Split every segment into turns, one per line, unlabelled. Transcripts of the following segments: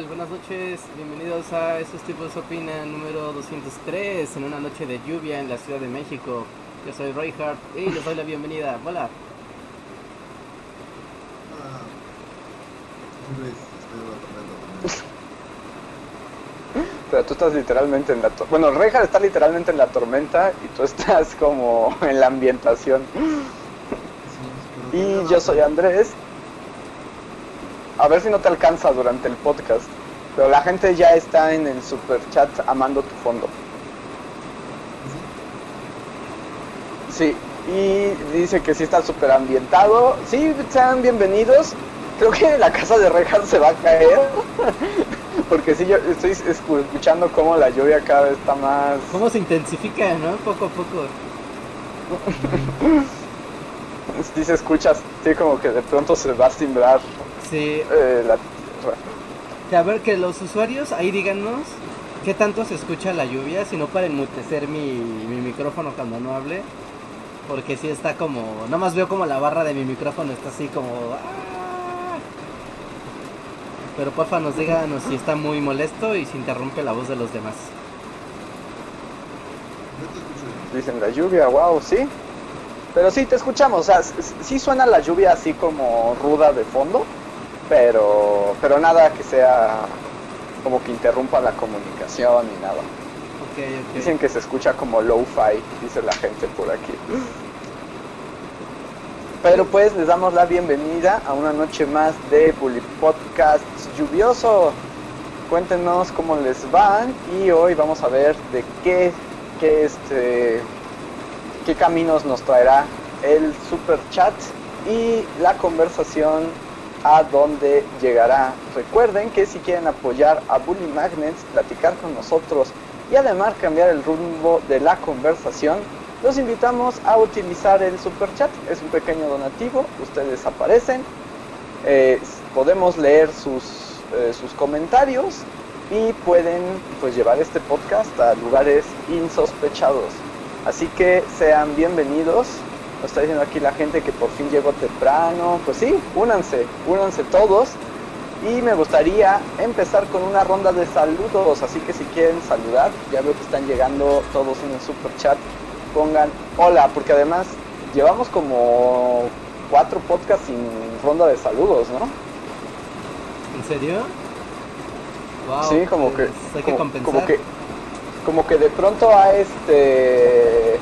Tal? Buenas noches, bienvenidos a Esos tipos opinan número 203 en una noche de lluvia en la Ciudad de México. Yo soy Reinhardt y les doy la bienvenida. Hola.
Ah, Andrés, estoy
Pero tú estás literalmente en la tormenta. Bueno, Reja está literalmente en la tormenta y tú estás como en la ambientación. Y yo soy Andrés. A ver si no te alcanza durante el podcast. Pero la gente ya está en el super chat amando tu fondo. Sí, y dice que sí está súper ambientado. Sí, sean bienvenidos. Creo que la casa de Rejas se va a caer. Porque sí, yo estoy escu- escuchando cómo la lluvia cada vez está más...
¿Cómo se intensifica, no? Poco a poco.
Sí se escucha, sí, como que de pronto se va a simbrar
Sí,
eh, la...
que a ver que los usuarios ahí díganos qué tanto se escucha la lluvia, si no para enmutecer mi, mi micrófono cuando no hable. Porque sí está como, nada más veo como la barra de mi micrófono está así como... "Ah". Pero porfa nos díganos si está muy molesto y si interrumpe la voz de los demás.
Dicen la lluvia, wow, sí. Pero sí, te escuchamos, o sea, sí suena la lluvia así como ruda de fondo, pero, pero nada que sea como que interrumpa la comunicación ni nada. Dicen que se escucha como low-fi, dice la gente por aquí. Pero pues les damos la bienvenida a una noche más de Bully Podcast lluvioso. Cuéntenos cómo les van y hoy vamos a ver de qué, qué, este, qué caminos nos traerá el super chat y la conversación a dónde llegará. Recuerden que si quieren apoyar a Bully Magnets, platicar con nosotros y además cambiar el rumbo de la conversación, los invitamos a utilizar el super chat. Es un pequeño donativo, ustedes aparecen, eh, podemos leer sus, eh, sus comentarios y pueden pues llevar este podcast a lugares insospechados. Así que sean bienvenidos. Nos está diciendo aquí la gente que por fin llegó temprano. Pues sí, únanse, únanse todos. Y me gustaría empezar con una ronda de saludos, así que si quieren saludar, ya veo que están llegando todos en el super chat, pongan hola, porque además llevamos como cuatro podcasts sin ronda de saludos, ¿no?
¿En serio? Wow,
sí, como que,
pues, hay que
como,
compensar.
como que, como que de pronto a este,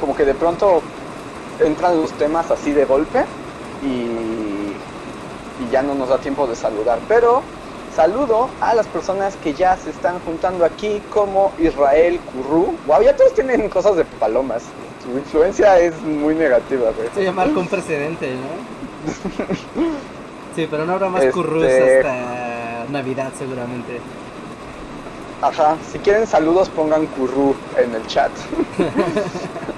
como que de pronto entran los temas así de golpe y, y ya no nos da tiempo de saludar. Pero saludo a las personas que ya se están juntando aquí, como Israel Curru. Wow, ya todos tienen cosas de palomas. Su influencia es muy negativa, güey.
Ya marca un precedente, ¿no? Sí, pero no habrá más
Este-
currus hasta Navidad seguramente.
Ajá, si quieren saludos pongan curru en el chat.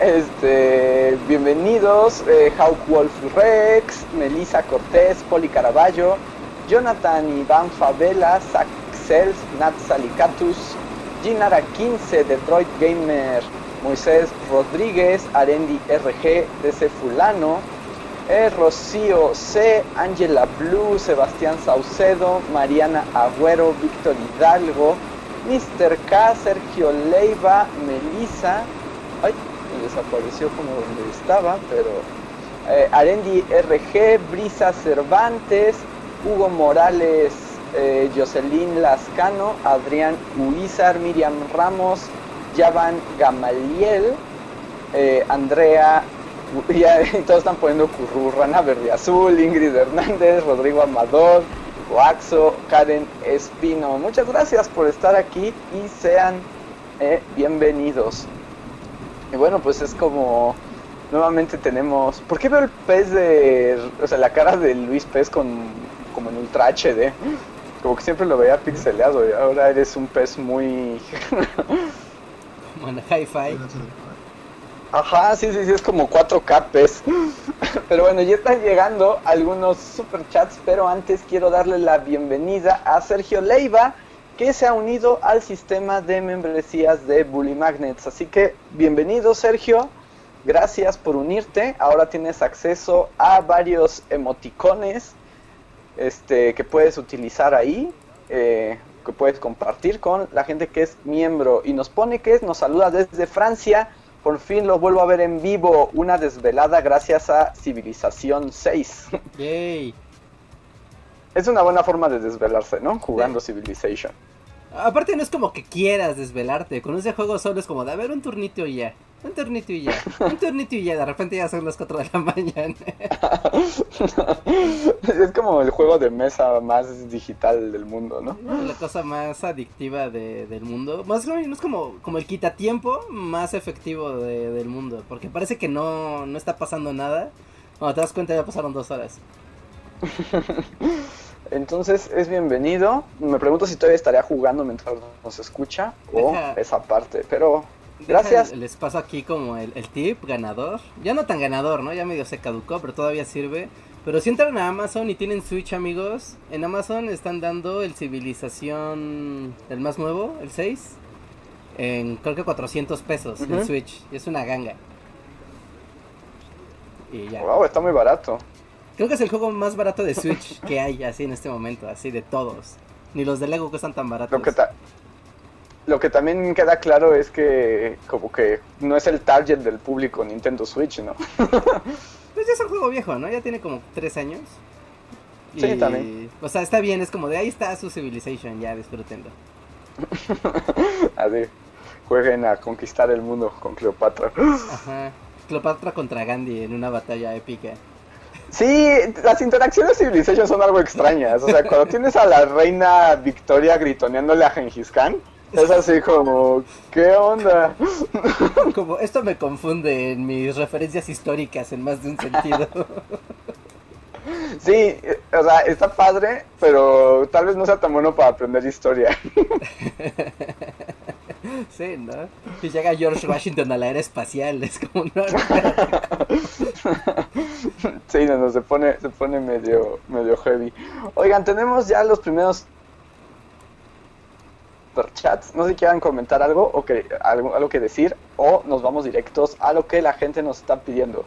este, bienvenidos, eh, Wolf Rex, Melissa Cortés, Poli Caraballo, Jonathan Iván Favela, Zach Nat Salicatus, Ginara 15, Detroit Gamer, Moisés Rodríguez, Arendi RG, DC Fulano, eh, Rocío C, Angela Blue, Sebastián Saucedo, Mariana Agüero, Víctor Hidalgo, Mr. K, Sergio Leiva, Melissa, ay, desapareció como donde estaba, pero eh, Arendi RG, Brisa Cervantes, Hugo Morales, eh, Jocelyn Lascano, Adrián Uizar, Miriam Ramos, Yavan Gamaliel, eh, Andrea, ya todos están poniendo Curru, Rana Verde Azul, Ingrid Hernández, Rodrigo Amador, Oaxo, Karen Espino. Muchas gracias por estar aquí y sean bienvenidos. Y bueno, pues es como nuevamente tenemos. ¿Por qué veo el pez de. O sea, la cara de Luis Pez con como en Ultra HD? Como que siempre lo veía pixeleado y ahora eres un pez muy...
Bueno, hi-fi.
Ajá, sí, sí, sí, es como 4K pez. Pero bueno, ya están llegando algunos superchats, pero antes quiero darle la bienvenida a Sergio Leiva, que se ha unido al sistema de membresías de Bully Magnets. Así que bienvenido Sergio, gracias por unirte. Ahora tienes acceso a varios emoticones este, que puedes utilizar ahí, eh, que puedes compartir con la gente que es miembro. Y nos pone que nos saluda desde Francia. Por fin lo vuelvo a ver en vivo, una desvelada gracias a Civilización 6.
Yay.
Es una buena forma de desvelarse, ¿no? Jugando Civilization.
Aparte no es como que quieras desvelarte, con ese juego solo es como de a ver un turnito y ya, un turnito y ya, un turnito y ya, de repente ya son las 4 de la mañana.
es como el juego de mesa más digital del mundo, ¿no?
La cosa más adictiva de- del mundo, más no es como, como el quitatiempo más efectivo de- del mundo, porque parece que no, no está pasando nada, cuando te das cuenta ya pasaron dos horas.
Entonces es bienvenido. Me pregunto si todavía estaría jugando mientras nos escucha o
Deja-
esa parte, pero gracias.
Les paso aquí como el, el tip ganador. Ya no tan ganador, ¿no? Ya medio se caducó, pero todavía sirve. Pero si entran a Amazon y tienen Switch, amigos, en Amazon están dando el Civilización, el más nuevo, el 6, en creo que 400 pesos en
Ujú.
Switch. Y es una ganga. Y ya.
Wow, está muy barato.
Creo que es el juego más barato de Switch que hay así en este momento, así de todos. Ni los de Lego cuestan tan baratos.
Lo que, ta- lo que también queda claro es que como que no es el target del público Nintendo Switch, ¿no?
Pues ya es un juego viejo, ¿no? Ya tiene como tres años.
Sí, también.
O sea, está bien, es como de ahí está su Civilization, ya disfrútenlo.
Así, jueguen a conquistar el mundo con Cleopatra.
Ajá. Cleopatra contra Gandhi en una batalla épica.
Sí, las interacciones de Civilization son algo extrañas. O sea, cuando tienes a la reina Victoria gritoneándole a Gengis Khan, es así como, ¿qué onda?
Como, esto me confunde en mis referencias históricas en más de un sentido.
Sí, o sea, está padre, pero tal vez no sea tan bueno para aprender historia.
sí, ¿no? Y llega George Washington a la era espacial, es como, no.
Sí, no, no, se pone, se pone medio, medio heavy. Oigan, tenemos ya los primeros chats. No sé si quieran comentar algo o que algo, algo que decir o nos vamos directos a lo que la gente nos está pidiendo.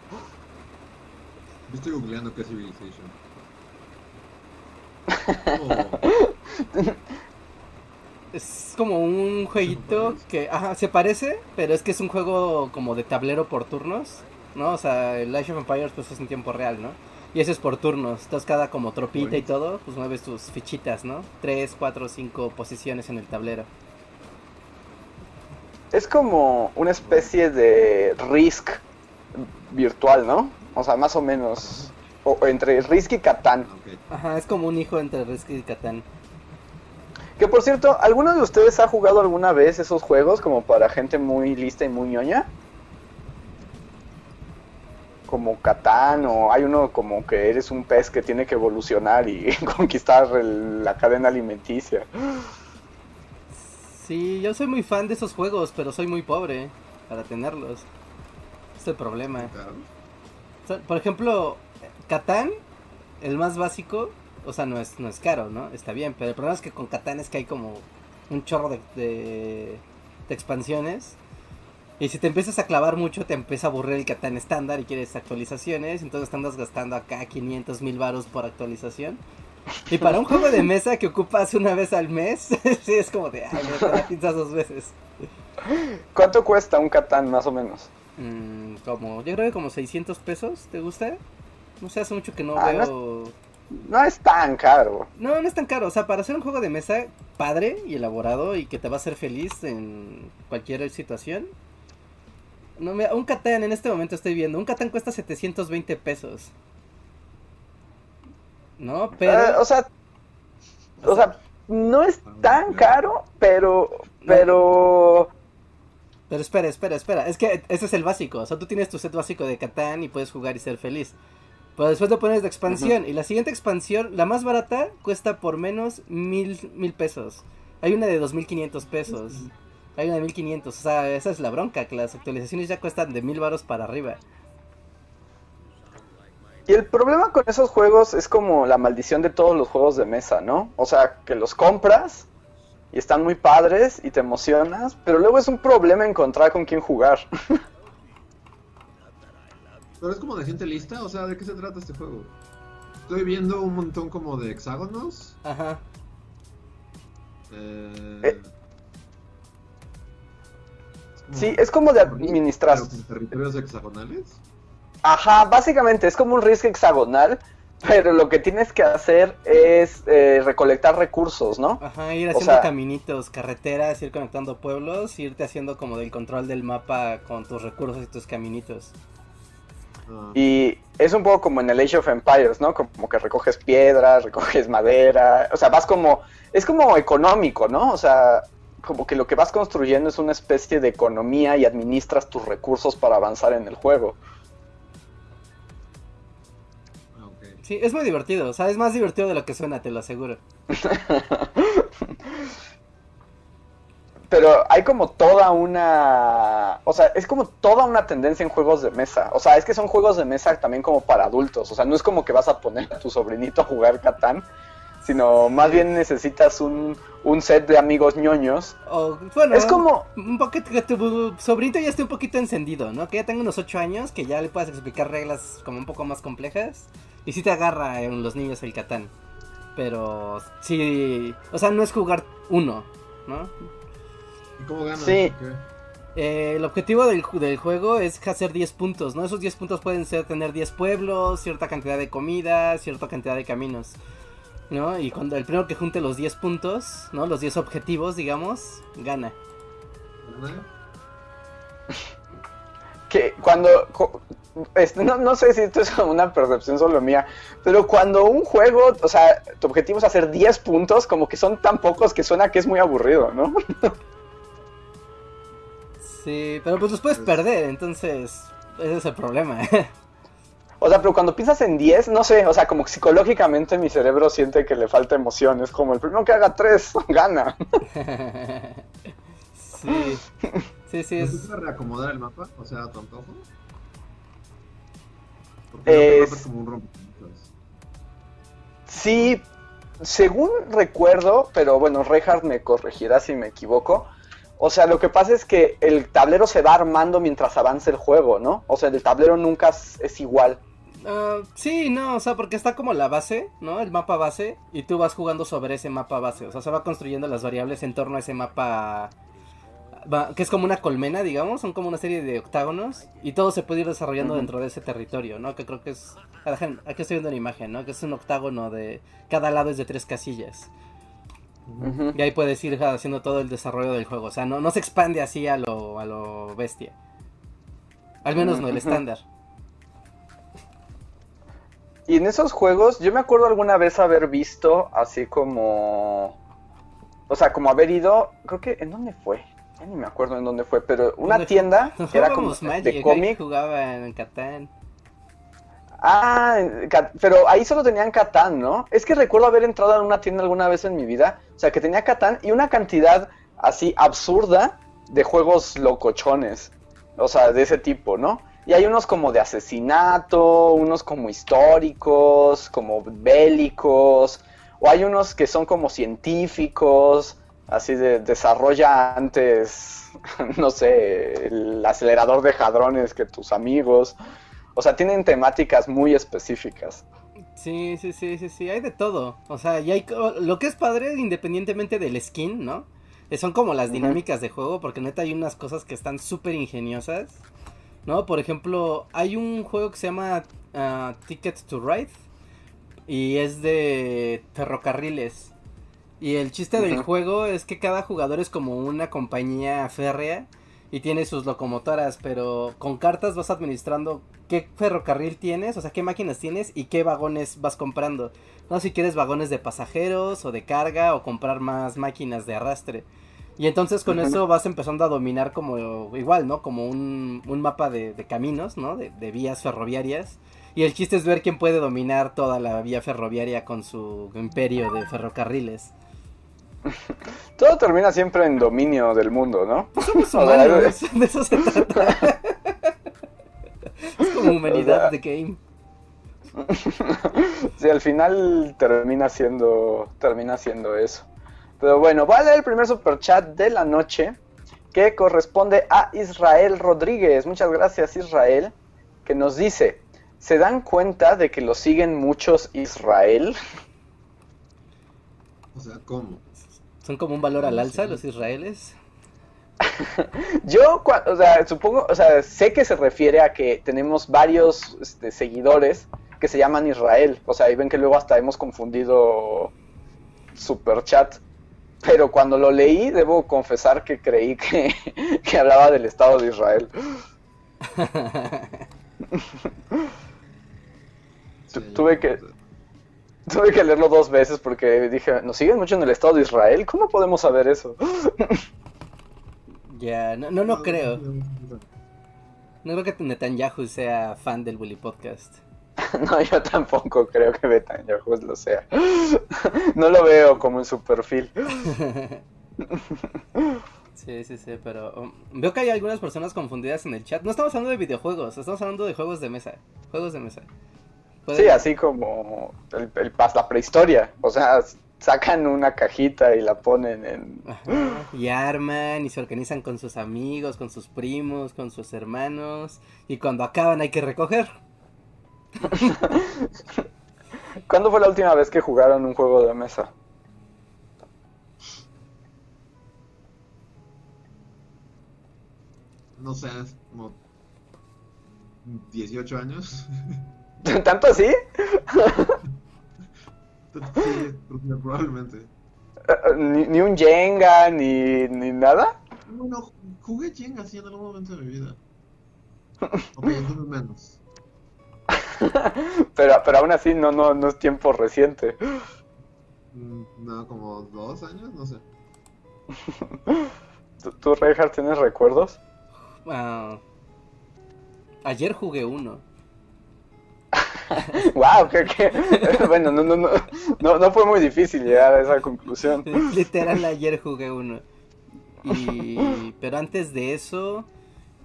Yo estoy googleando qué es Civilization. Oh,
Es como un jueguito que, ajá, se parece, pero es que es un juego como de tablero por turnos, ¿no? O sea, el Age of Empires pues es en tiempo real, ¿no? Y ese es por turnos, entonces cada como tropita y todo, pues mueves tus fichitas, ¿no? Tres, cuatro, cinco posiciones en el tablero.
Es como una especie de Risk virtual, ¿no? O sea, más o menos. O, entre Risk y Catán.
Ajá, es como un hijo entre Risk y Catán.
Que por cierto, ¿alguno de ustedes ha jugado alguna vez esos juegos como para gente muy lista y muy ñoña? Como Catán o hay uno como que eres un pez que tiene que evolucionar y conquistar el- la cadena alimenticia.
Sí, yo soy muy fan de esos juegos, pero soy muy pobre para tenerlos. Es el problema. Por ejemplo, Catán, el más básico, o sea, no es, no es caro, ¿no? Está bien, pero el problema es que con Catán es que hay como un chorro de, de, de expansiones. Y si te empiezas a clavar mucho, te empieza a aburrir el Catán estándar y quieres actualizaciones. Entonces te andas gastando acá 500 mil baros por actualización. Y para un juego de mesa que ocupas una vez al mes, sí es como de, ay, me la piensas dos veces.
¿Cuánto cuesta un Catán más o menos?
Mm, como, yo creo que como 600 pesos, ¿te gusta? No sé, hace mucho que no
Ah, no es-
veo...
No es tan caro.
No, no es tan caro. O sea, para hacer un juego de mesa padre y elaborado y que te va a hacer feliz en cualquier situación. No, mira, un Catán en este momento estoy viendo. Un Catán cuesta 720 pesos. ¿No? Pero.
Eh, o sea, o sea, no es tan caro, pero, pero,
Pero espera, espera, espera. Es que ese es el básico. O sea, tú tienes tu set básico de Catán y puedes jugar y ser feliz. Pero después le pones de expansión. Y la siguiente expansión, la más barata, cuesta por menos mil, mil pesos. Hay una de 2.500 pesos. Hay una de 1.500. O sea, esa es la bronca, que las actualizaciones ya cuestan de mil varos para arriba.
Y el problema con esos juegos es como la maldición de todos los juegos de mesa, ¿no? O sea, que los compras y están muy padres y te emocionas, pero luego es un problema encontrar con quién jugar.
Pero es como de gente lista, o sea, ¿de qué se trata este juego? Estoy viendo un montón como de hexágonos.
Ajá.
Eh...
Eh.
como-
Sí, es como de administrar.
territorios hexagonales.
Ajá, básicamente es como un risk hexagonal, pero lo que tienes que hacer es eh, recolectar recursos, ¿no?
Ajá, ir
O
haciendo
sea-
caminitos, carreteras, ir conectando pueblos, irte haciendo como del control del mapa con tus recursos y tus caminitos.
Y es un poco como en el Age of Empires, ¿no? Como que recoges piedras, recoges madera, o sea, vas como, es como económico, ¿no? O sea, como que lo que vas construyendo es una especie de economía y administras tus recursos para avanzar en el juego.
Sí, es muy divertido, o sea, es más divertido de lo que suena, te lo aseguro.
Pero hay como toda una... O sea, es como toda una tendencia en juegos de mesa. O sea, es que son juegos de mesa también como para adultos. O sea, no es como que vas a poner a tu sobrinito a jugar Catán, sino más bien necesitas un, un set de amigos ñoños.
O, bueno,
Es como...
un poquito que tu sobrinito ya esté un poquito encendido, ¿no? Que ya tenga unos 8 años, que ya le puedas explicar reglas como un poco más complejas. Y sí te agarra en los niños el Catán. Pero sí, o sea, no es jugar uno, ¿no?
¿Y cómo ganas?
Sí.
Eh, el objetivo del, ju- del juego es hacer 10 puntos, ¿no? Esos 10 puntos pueden ser tener 10 pueblos, cierta cantidad de comida, cierta cantidad de caminos, ¿no? Y cuando el primero que junte los 10 puntos, ¿no? Los 10 objetivos, digamos, gana.
Que cuando este, no, no sé si esto es una percepción solo mía, pero cuando un juego, o sea, tu objetivo es hacer 10 puntos, como que son tan pocos que suena que es muy aburrido, ¿no?
Sí, pero pues los puedes perder, entonces ese es el problema.
O sea, pero cuando piensas en 10, no sé, o sea, como psicológicamente mi cerebro siente que le falta emoción, es como el primero que haga 3 gana.
sí, sí, sí,
¿No
es...
reacomodar el mapa? O sea, antojo. Porque el
Es-
mapa es como un rompecabezas.
Sí, según recuerdo, pero bueno, Reinhardt me corregirá si me equivoco. O sea, lo que pasa es que el tablero se va armando mientras avanza el juego, ¿no? O sea, el tablero nunca es, es igual.
Ah, sí, no, o sea, porque está como la base, ¿no? El mapa base, y tú vas jugando sobre ese mapa base. O sea, se va construyendo las variables en torno a ese mapa. que es como una colmena, digamos, son como una serie de octágonos, y todo se puede ir desarrollando dentro de ese territorio, ¿no? Que creo que es. Aquí estoy viendo una imagen, ¿no? Que es un octágono de. Cada lado es de tres casillas. Y ahí puedes ir haciendo todo el desarrollo del juego. O sea, no, no se expande así a lo, a lo bestia. Al menos no el estándar.
Y en esos juegos, yo me acuerdo alguna vez haber visto así como. O sea, como haber ido. Creo que. ¿En dónde fue? Ya ni me acuerdo en dónde fue, pero una tienda que era como
Magic,
de cómic.
jugaba en Catán.
Ah, pero ahí solo tenían Catán, ¿no? Es que recuerdo haber entrado en una tienda alguna vez en mi vida, o sea, que tenía Catán y una cantidad así absurda de juegos locochones, o sea, de ese tipo, ¿no? Y hay unos como de asesinato, unos como históricos, como bélicos, o hay unos que son como científicos, así de desarrolla antes, no sé, el acelerador de jadrones que tus amigos. O sea, tienen temáticas muy específicas.
Sí, sí, sí, sí, sí, hay de todo. O sea, y hay lo que es padre independientemente del skin, ¿no? Eh, Son como las dinámicas de juego, porque neta hay unas cosas que están súper ingeniosas, ¿no? Por ejemplo, hay un juego que se llama ah, Ticket to Ride y es de ferrocarriles. Y el chiste del juego es que cada jugador es como una compañía férrea y tiene sus locomotoras, pero con cartas vas administrando qué ferrocarril tienes, o sea, qué máquinas tienes y qué vagones vas comprando. No si quieres vagones de pasajeros o de carga o comprar más máquinas de arrastre. Y entonces con eso vas empezando a dominar como igual, ¿no? Como un, un mapa de, de caminos, ¿no? De, de vías ferroviarias. Y el chiste es ver quién puede dominar toda la vía ferroviaria con su imperio de ferrocarriles.
Todo termina siempre en dominio del mundo, ¿no?
Somos
O sea,
humanos, de eso se trata. es como humanidad
O sea,
de game.
Sí, al final termina siendo, termina siendo eso. Pero bueno, voy a leer el primer superchat de la noche que corresponde a Israel Rodríguez. Muchas gracias Israel, que nos dice, ¿se dan cuenta de que lo siguen muchos Israel?
O sea, ¿cómo?
Son como un valor al alza los israeles.
Yo, o sea, supongo, o sea, sé que se refiere a que tenemos varios este, seguidores que se llaman Israel. O sea, y ven que luego hasta hemos confundido superchat. Pero cuando lo leí, debo confesar que creí que, que hablaba del Estado de Israel.
Sí,
tuve que- Tuve que leerlo dos veces porque dije, ¿nos siguen mucho en el Estado de Israel? ¿Cómo podemos saber eso?
Ya, no, no, no creo. No creo que Netanyahu sea fan del Bully Podcast.
No, yo tampoco creo que Netanyahu lo sea. No lo veo como en su perfil.
Sí, sí, sí, pero um, veo que hay algunas personas confundidas en el chat. No estamos hablando de videojuegos, estamos hablando de juegos de mesa. Juegos de mesa. Puede-
Sí, así como el, la prehistoria. O sea, sacan una cajita y la ponen en...
Ajá, Y arman y se organizan con sus amigos, con sus primos, con sus hermanos. Y cuando acaban hay que recoger.
¿Cuándo fue la última vez que jugaron un juego de mesa?
No sé, como 18 años.
¿Tanto así?
sí, probablemente.
Eh, Ni, ni un Jenga, ni, ni nada.
Bueno, jugué Jenga así en algún momento de mi vida. Ok, entonces menos.
Pero, pero aún así no, no, no es tiempo reciente.
Mm, No, como dos años, no sé.
¿Tú, tú Reinhardt, tienes recuerdos?
Ah, ayer jugué uno.
¡Wow! ¿qué, qué? Bueno, no, no, no, no, no fue muy difícil llegar a esa conclusión.
Literal ayer jugué uno. Y... Pero antes de eso,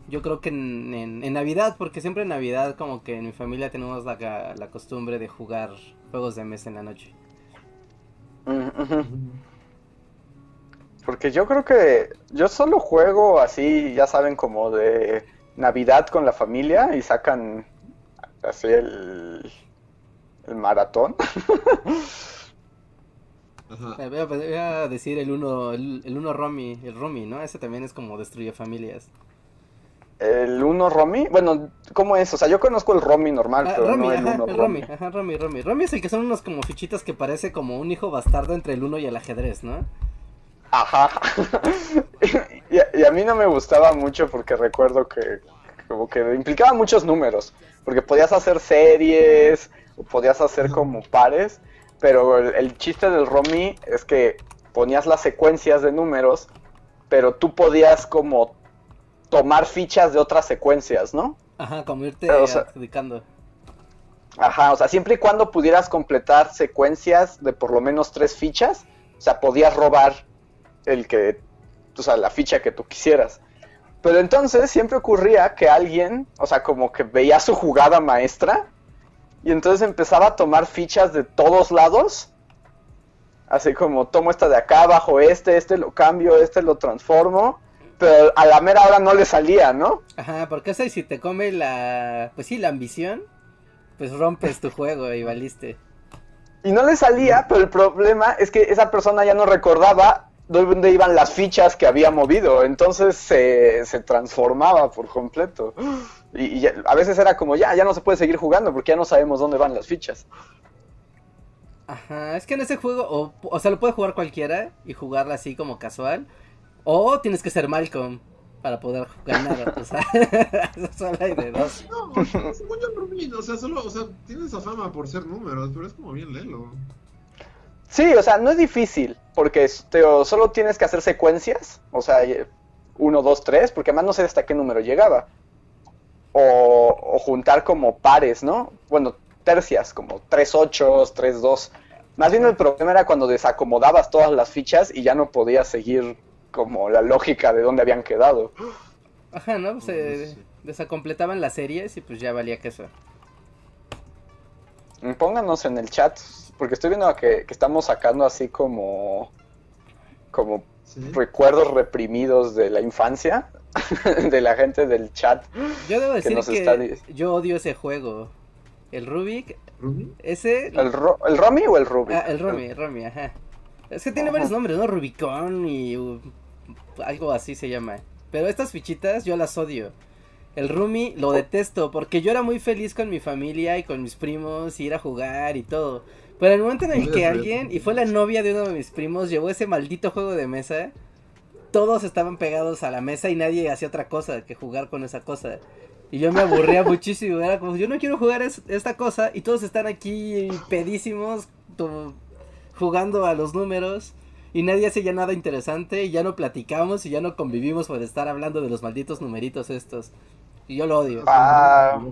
yo creo que en, en- en Navidad, porque siempre en Navidad como que en mi familia tenemos la, la costumbre de jugar juegos de mesa en la noche.
Porque yo creo que yo solo juego así, ya saben, como de Navidad con la familia y sacan así el, el maratón.
Ajá.
Eh, Voy a, voy a decir el uno, el, el uno Romy, el Romy, ¿no? Ese también es como destruye familias.
El uno Romy, bueno, ¿cómo es? O sea, yo conozco el Romy normal,
Ah,
pero
Romy,
no el
ajá,
uno
el
Romy.
Romy, ajá, Romy, Romy. Romy es el que son unos como fichitas que parece como un hijo bastardo entre el uno y el ajedrez, ¿no?
Ajá. y, a, y a mí no me gustaba mucho porque recuerdo que como que implicaba muchos números, porque podías hacer series, o podías hacer como pares, pero el, el chiste del Romy es que ponías las secuencias de números, pero tú podías como tomar fichas de otras secuencias, ¿no?
Ajá, como irte
Pero, o sea-
adjudicando.
Ajá, o sea, siempre y cuando pudieras completar secuencias de por lo menos tres fichas, o sea, podías robar el que, o sea, la ficha que tú quisieras. Pero entonces siempre ocurría que alguien, o sea, como que veía su jugada maestra y entonces empezaba a tomar fichas de todos lados. Así como tomo esta de acá, bajo este, este lo cambio, este lo transformo. Pero a la mera hora no le salía, ¿no?
Ajá, porque eso si te come la, pues sí, la ambición, pues rompes tu juego y valiste.
Y no le salía, pero el problema es que esa persona ya no recordaba dónde iban las fichas que había movido. Entonces se, se transformaba por completo. Y, a veces era como, ya, ya no se puede seguir jugando porque ya no sabemos dónde van las fichas.
Ajá, es que en ese juego, o, o sea, lo puede jugar cualquiera y jugarla así como casual, o tienes que ser Malcolm para poder ganar, o sea, solo hay de dos.
No, según yo, Rumi, o sea, solo, o sea, tiene esa fama por ser números, pero es como bien lelo.
Sí, o sea, no es difícil porque este, solo tienes que hacer secuencias. O sea, 1, 2, 3, porque además no sé hasta qué número llegaba. o, o juntar como pares, ¿no? Bueno, tercias, como tres ochos, tres dos. Más bien el problema era cuando desacomodabas todas las fichas y ya no podías seguir como la lógica de dónde habían quedado.
Ajá, ¿no? Se
sí.
desacompletaban las series y pues ya valía queso.
Pónganos en el chat, porque estoy viendo que, que estamos sacando así como, como
Sí.
recuerdos reprimidos de la infancia de la gente del chat.
Yo debo
Que
decir
nos
que,
está
yo odio ese juego. El Rubik, ese...
¿El, Ro- el Romy o el Ruby?
Ah, el Romy, el Romy, ajá. Es que tiene
Ajá.
varios nombres, ¿no? Rubicón y uh, algo así se llama. Pero estas fichitas yo las odio. El Rumi lo detesto porque yo era muy feliz con mi familia y con mis primos y ir a jugar y todo. Pero en el momento en el que alguien, y fue la novia de uno de mis primos, llevó ese maldito juego de mesa, todos estaban pegados a la mesa y nadie hacía otra cosa que jugar con esa cosa. Y yo me aburría muchísimo, era como, yo no quiero jugar es- esta cosa y todos están aquí pedísimos to- jugando a los números y nadie hace ya nada interesante y ya no platicamos y ya no convivimos por estar hablando de los malditos numeritos estos. Y yo lo odio.
Ah.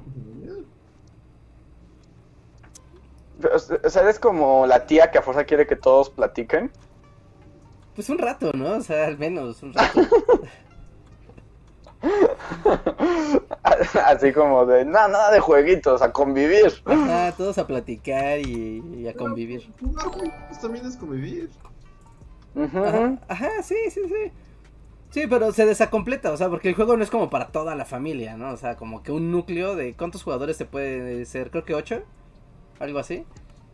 O sea, eres como la tía que a fuerza quiere que todos platiquen.
Pues un rato, ¿no? O sea, al menos un rato.
Así como de, no, nada de jueguitos, a convivir.
Ajá, todos a platicar y, y a convivir.
Jugar juegos también es convivir.
Ajá, ajá, sí, sí, sí. Sí, pero se desacompleta, o sea, porque el juego no es como para toda la familia, ¿no? O sea, como que un núcleo de cuántos jugadores se puede ser, creo que ocho, algo así.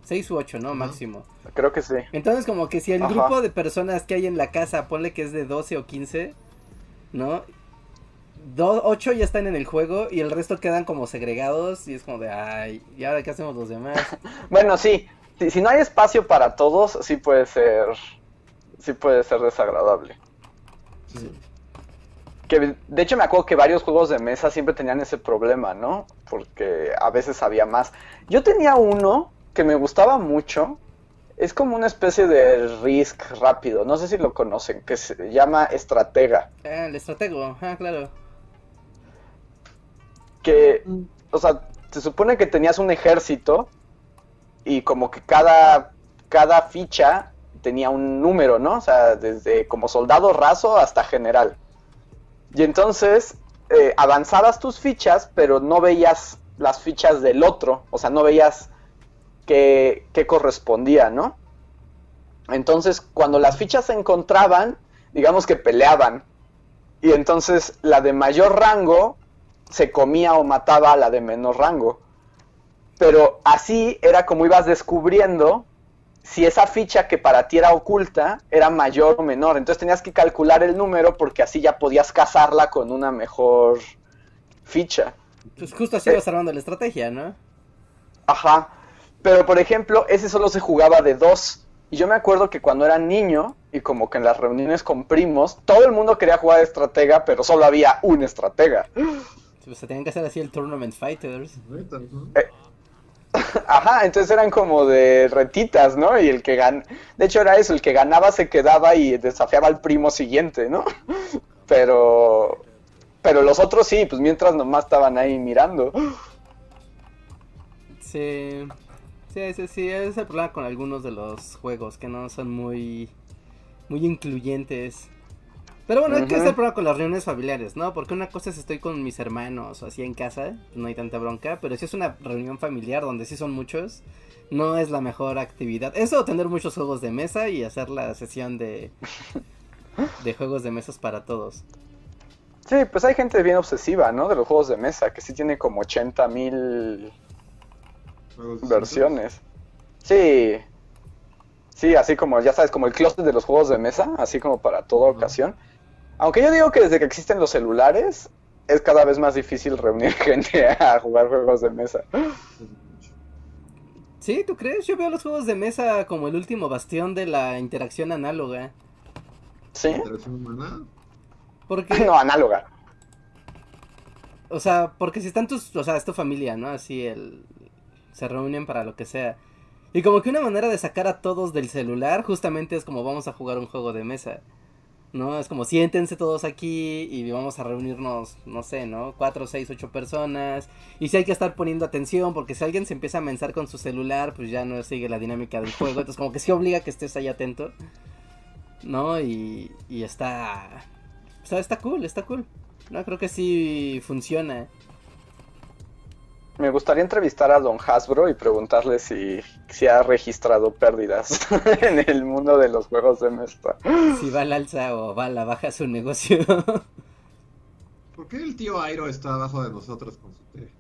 Seis u ocho, ¿no? Máximo.
Creo que sí.
Entonces, como que si el
Ajá.
grupo de personas que hay en la casa, ponle que es de 12 o 15, ¿no? Do, 8 ya están en el juego y el resto quedan como segregados y es como de, ay, ¿y ahora qué hacemos los demás?
Bueno, sí, si, si no hay espacio para todos, sí puede ser, sí puede ser desagradable.
Sí.
Que de hecho me acuerdo que varios juegos de mesa siempre tenían ese problema, ¿no? Porque a veces había más. Yo tenía uno que me gustaba mucho. Es como una especie de Risk rápido. No sé si lo conocen, que se llama Estratega.
Ah, el estratego, ajá, claro.
Que, o sea, se supone que tenías un ejército y como que cada, cada ficha tenía un número, ¿no? O sea, desde como soldado raso hasta general. Y entonces eh, avanzabas tus fichas, pero no veías las fichas del otro, o sea, no veías qué, qué correspondía, ¿no? Entonces, cuando las fichas se encontraban, digamos que peleaban. Y entonces la de mayor rango se comía o mataba a la de menor rango. Pero así era como ibas descubriendo si esa ficha que para ti era oculta era mayor o menor. Entonces tenías que calcular el número porque así ya podías casarla con una mejor ficha.
Pues justo así
Eh.
vas armando la estrategia, ¿no?
Ajá. Pero por ejemplo, ese solo se jugaba de dos. Y yo me acuerdo que cuando era niño, y como que en las reuniones con primos, todo el mundo quería jugar de estratega, pero solo había un estratega.
Pues se tenían que hacer así el Tournament Fighters.
Eh, Ajá, entonces eran como de retitas, ¿no? Y el que gan... De hecho era eso, el que ganaba se quedaba y desafiaba al primo siguiente, ¿no? Pero... Pero los otros sí, pues mientras nomás estaban ahí mirando.
Sí. Sí, sí, sí, es el problema con algunos de los juegos, que no son muy, muy incluyentes. Pero bueno, hay que hacer problema con las reuniones familiares, ¿no? Porque una cosa es estoy con mis hermanos o así en casa, no hay tanta bronca, pero si es una reunión familiar donde sí son muchos, no es la mejor actividad. Eso, tener muchos juegos de mesa y hacer la sesión de, de juegos de mesas para todos.
Sí, pues hay gente bien obsesiva, ¿no? De los juegos de mesa, que sí tiene como 80 mil versiones. Sí. Sí, así como, ya sabes, como el closet de los juegos de mesa, así como para toda ocasión. Aunque yo digo que desde que existen los celulares, es cada vez más difícil reunir gente a jugar juegos de mesa.
¿Sí? ¿Tú crees? Yo veo los juegos de mesa como el último bastión de la interacción análoga.
¿Sí?
Interacción humana.
Porque...
No, análoga.
O sea, porque si están tus, o sea, es tu familia, ¿no? Así el se reúnen para lo que sea. Y como que una manera de sacar a todos del celular justamente es como vamos a jugar un juego de mesa. ¿No? Es como siéntense todos aquí y vamos a reunirnos, no sé, ¿no? Cuatro, seis, ocho personas. Y si hay que estar poniendo atención, porque si alguien se empieza a mensar con su celular, pues ya no sigue la dinámica del juego. Entonces como que sí obliga que estés ahí atento, ¿no? Y, y está... O sea, está cool, está cool. No, creo que sí funciona.
Me gustaría entrevistar a Don Hasbro y preguntarle si, si ha registrado pérdidas en el mundo de los juegos de mesa.
Si va al alza o va a la baja su negocio.
¿Por qué el tío Airo está abajo de nosotros con su té?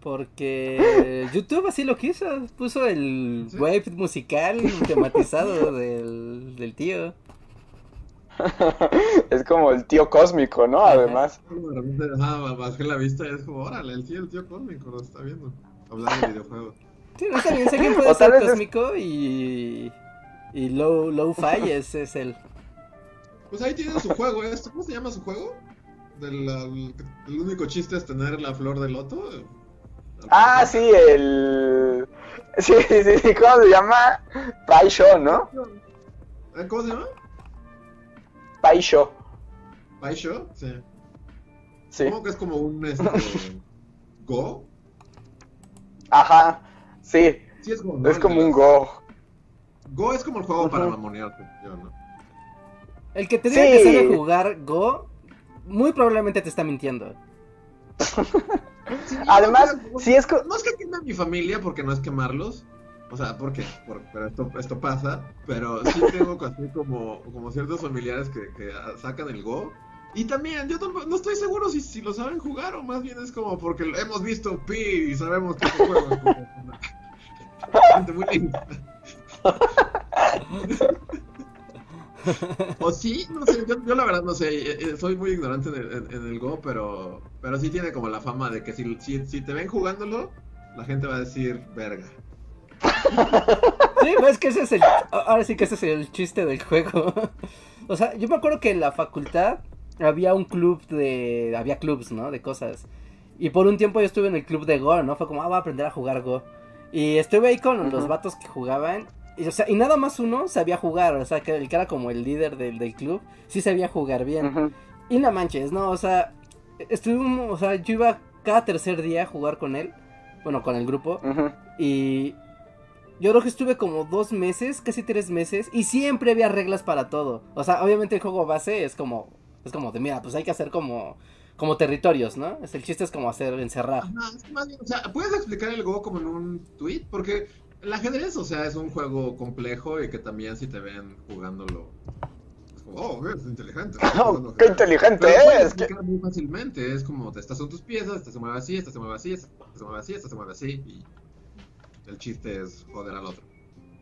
Porque YouTube así lo quiso. Puso el
¿Sí?
wave musical tematizado del, del tío.
es como el tío cósmico, ¿no? Además.
De repente, ah, bajé la vista y es como, órale, el tío, el tío cósmico lo está viendo. Hablando de videojuegos.
Sí, no está bien, sé quién puede
O
ser
es-
cósmico y. Y low, low fi es, es el.
Pues ahí tienen su juego, ¿eh? ¿Cómo se llama su juego? Del, el, el único chiste es tener la flor de loto.
Ah, sí, el. Sí, sí, sí, ¿cómo se llama? Pai Show, ¿no?
¿Eh, ¿Cómo se llama?
Pai Show.
¿Baisho? Sí.
Sí.
¿Cómo que es como un este, Go?
Ajá. Sí,
Sí, es como. ¿no?
es como un Go.
Go es como el juego para mamonearte, yo, ¿no?
El que te diga
Sí.
que sabe jugar Go, muy probablemente te está mintiendo.
Sí,
Además,
no,
sí es
No es que queme a mi familia porque no es quemarlos. O sea, porque, por, pero esto, esto pasa. Pero sí tengo así como, como ciertos familiares que, que sacan el Go. Y también, yo no, no estoy seguro si, si lo saben jugar o más bien es como porque hemos visto Pi y sabemos que se juega. Gente muy linda. O sí, no sé, yo, yo la verdad no sé, eh, eh, soy muy ignorante en el, en- en el Go, pero, pero sí tiene como la fama de que si, si, si te ven jugándolo, la gente va a decir, verga.
Sí, pues que ese es el. Ahora sí que ese es el chiste del juego. O sea, yo me acuerdo que en la facultad había un club de. Había clubs, ¿no? De cosas. Y por un tiempo yo estuve en el club de Go, ¿no? Fue como, ah, voy a aprender a jugar Go. Y estuve ahí con los vatos que jugaban. Y, o sea, y nada más uno sabía jugar. O sea, que el que era como el líder del, del club, sí sabía jugar bien. Y no manches, no, o sea, estuvimos, o sea, yo iba cada tercer día a jugar con él, bueno, con el grupo, y yo creo que estuve como dos meses, casi tres meses, y siempre había reglas para todo. O sea, obviamente el juego base es como, es como de, mira, pues hay que hacer como, como territorios, ¿no? Es, el chiste es como hacer, encerrar.
Ajá, es que más bien, o sea, ¿puedes explicar el Go como en un tweet? Porque el ajedrez, o sea, es un juego complejo y que también si te ven jugándolo, es como, oh, es inteligente.
Oh, ¡Qué
ajedrez".
inteligente es! que-
muy fácilmente, es como, estas son tus piezas, esta se mueve así, esta se mueve así, esta se mueve así, esta se mueve así, y el chiste es joder al otro.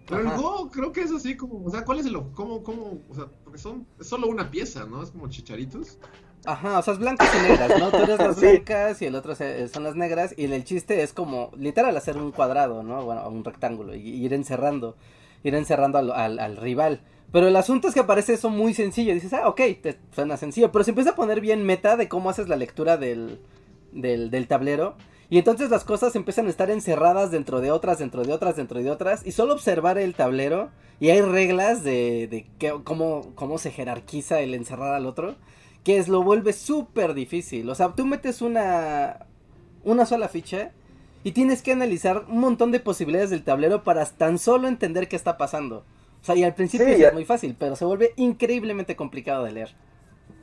Pero el
Ajá.
Go creo que es así como, o sea, ¿cuál es el, cómo, cómo, o sea, porque son, es solo una pieza, ¿no? Es como chicharitos.
Ajá, o sea, es blancas y negras, ¿no? Tú eres las
Sí.
blancas y el otro se- son las negras. Y el chiste es como, literal, hacer un cuadrado, ¿no? Bueno, un rectángulo y, y ir encerrando, ir encerrando al, al- al rival. Pero el asunto es que parece eso muy sencillo. Dices, ah, ok, te suena sencillo. Pero se empieza a poner bien meta de cómo haces la lectura del, del, del tablero. Y entonces las cosas empiezan a estar encerradas dentro de otras, dentro de otras, dentro de otras. Y solo observar el tablero. Y hay reglas de, de cómo, cómo se jerarquiza el encerrar al otro que es lo vuelve súper difícil. O sea, tú metes una una sola ficha y tienes que analizar un montón de posibilidades del tablero para tan solo entender qué está pasando. O sea, y al principio
Sí,
sí
ya-
es muy fácil, pero se vuelve increíblemente complicado de leer.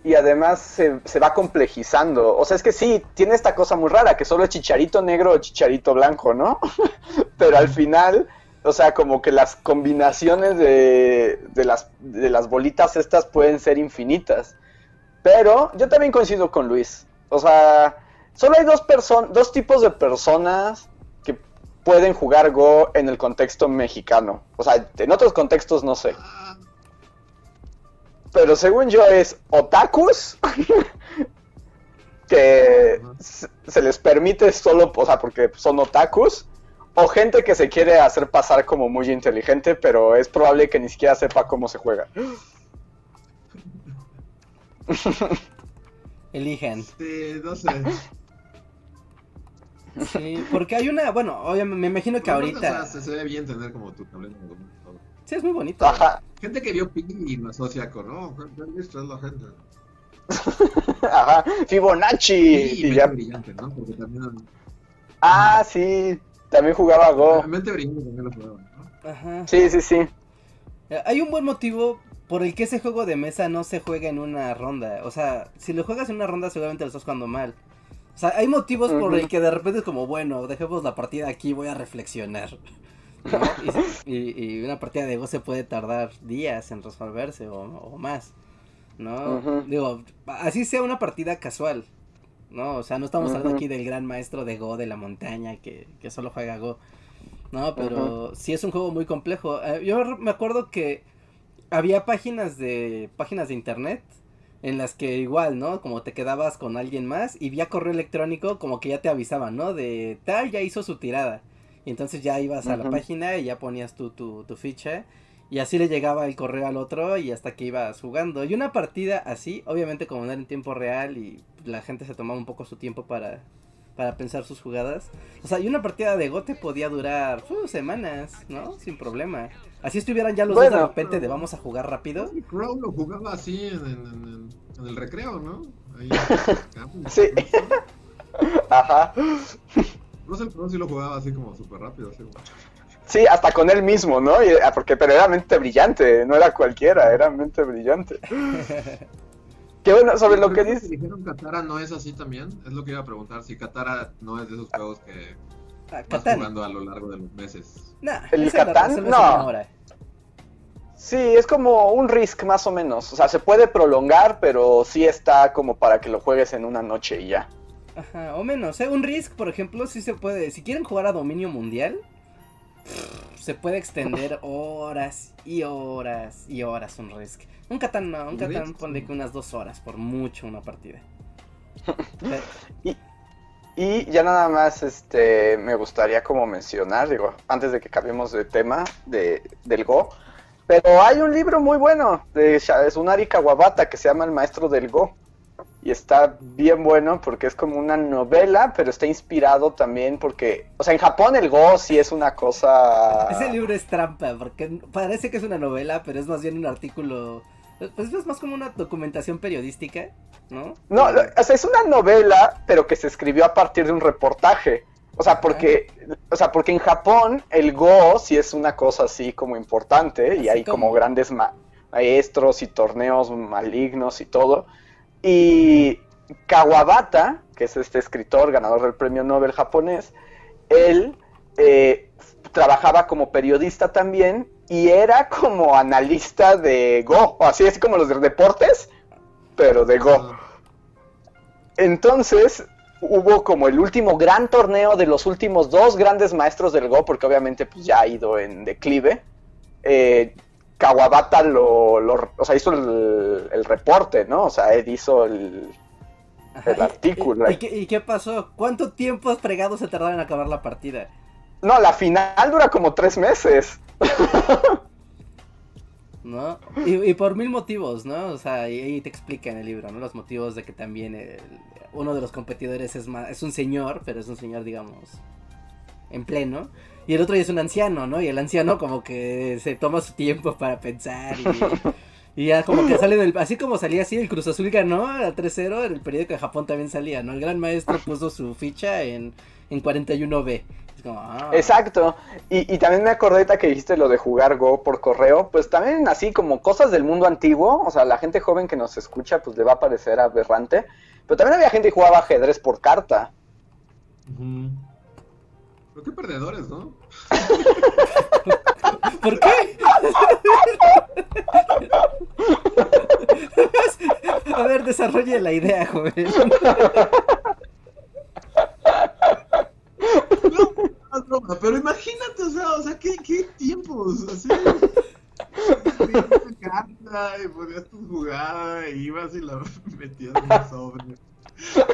Y además se, se va complejizando. O sea, es que sí, tiene esta cosa muy rara, que solo es chicharito negro o chicharito blanco, ¿no? Pero al final, o sea, como que las combinaciones de, de, las, de las bolitas estas pueden ser infinitas. Pero yo también coincido con Luis. O sea, solo hay dos, dos tipos de personas que pueden jugar Go en el contexto mexicano. O sea, en otros contextos no sé. Pero según yo es otakus que se les permite solo, o sea, porque son otakus, o gente que se quiere hacer pasar como muy inteligente, pero es probable que ni siquiera sepa cómo se juega.
Eligen.
sí, no sé.
Sí, porque hay una, bueno, obviamente me imagino que
Aparte, o sea,
ahorita
se, ve bien tener como tu tablero.
Sí, es muy bonito.
Ajá.
Gente que vio Piggy y lo asocia con, no, ¿qué han visto? Es la gente.
Ajá. Fibonacci.
Y,
y
mente
ya-
brillante, ¿no? Porque también.
Ah, sí. También jugaba Go.
Mente brillante también lo jugaban, ¿no?
Ajá.
Sí, sí, sí.
Eh, Hay un buen motivo por el que ese juego de mesa no se juega en una ronda. O sea, si lo juegas en una ronda seguramente lo estás jugando mal. O sea, hay motivos por el que de repente es como, bueno, dejemos la partida aquí, voy a reflexionar. ¿No? Y, una partida de Go se puede tardar días en resolverse o, o más. ¿No? Digo, así sea una partida casual. ¿No? O sea, no estamos hablando aquí del gran maestro de Go de la montaña que, que solo juega Go. No, pero sí es un juego muy complejo. Eh, yo me acuerdo que había páginas de páginas de internet en las que igual, ¿no? Como te quedabas con alguien más y vía correo electrónico como que ya te avisaban, ¿no? De tal ya hizo su tirada. Y entonces ya ibas a la página y ya ponías tu, tu, tu ficha y así le llegaba el correo al otro y hasta que ibas jugando. Y una partida así, obviamente como no era en tiempo real y la gente se tomaba un poco su tiempo para, para pensar sus jugadas. O sea, y una partida de gote podía durar uh, semanas, ¿no? Sin problema. Así estuvieran ya los dos de repente de vamos a jugar rápido.
Y Crow lo jugaba así en, en- en- en el recreo, ¿no? Ahí,
Sí. Ajá.
Russell Crowe sí lo jugaba así como súper rápido. Así como...
Sí, hasta con él mismo, ¿no? Y- ah, porque, pero era mente brillante, no era cualquiera, era mente brillante. Qué bueno, sobre lo que dices.
dijeron Katara no es así también. Es lo que iba a preguntar. Si Katara no es de esos juegos que
Ah,
vas jugando a lo largo de los meses.
Nah,
¿El Catán? No. Sí, es como un Risk más o menos. O sea, se puede prolongar, pero sí está como para que lo juegues en una noche y ya.
Ajá, o menos, ¿eh? Un Risk, por ejemplo, sí se puede. Si quieren jugar a dominio mundial, se puede extender horas y horas y horas un Risk. Un Catán no, un Catán ponle que unas dos horas, por mucho una partida.
Y ya nada más este me gustaría como mencionar, digo, antes de que cambiemos de tema de, del Go, pero hay un libro muy bueno de Sunari Kawabata que se llama El Maestro del Go. Y está bien bueno porque es como una novela, pero está inspirado también porque, o sea, en Japón el Go sí es una cosa...
Ese libro es trampa, porque parece que es una novela, pero es más bien un artículo. Pues es más como una documentación periodística, ¿no?
No, o sea, es una novela, pero que se escribió a partir de un reportaje. O sea, porque, o sea, porque en Japón el Go sí es una cosa así como importante y hay como
como-
grandes ma- maestros y torneos malignos y todo. Y Kawabata, que es este escritor ganador del premio Nobel japonés, él eh, trabajaba como periodista también y era como analista de Go, así, así como los de deportes, pero de Go. Entonces hubo como el último gran torneo de los últimos dos grandes maestros del Go, porque obviamente pues, ya ha ido en declive. Eh, Kawabata lo, lo- o sea, hizo el, el reporte, ¿no? O sea, él hizo el...
ajá,
el
y-
artículo.
¿Y, y qué, y qué pasó? ¿Cuánto tiempo fregado se tardaron en acabar la partida?
No, la final dura como tres meses.
¿no? Y, y por mil motivos, ¿no? O sea, y ahí te explica en el libro, ¿no? Los motivos de que también el- uno de los competidores es más, es un señor, pero es un señor, digamos, en pleno. Y el otro ya es un anciano, ¿no? Y el anciano como que se toma su tiempo para pensar y, y ya como que sale del... Así como salía así, el Cruz Azul ganó a 3-0, en el periódico de Japón también salía, ¿no? El gran maestro puso su ficha en, en 41B. Es como, ah.
Exacto. Y, y también me acordé ahorita que dijiste lo de jugar Go por correo, pues también así como cosas del mundo antiguo, o sea, la gente joven que nos escucha pues le va a parecer aberrante, pero también había gente que jugaba ajedrez por carta.
ujú. Pero qué perdedores, ¿no?
¿Por qué? A ver, desarrolle la idea, joven.
No, no, broma, pero imagínate, o sea, o sea, ¿qué, qué tiempos? Así. Tenías una carta y ponías tu jugada y ibas y la metías en un sobre.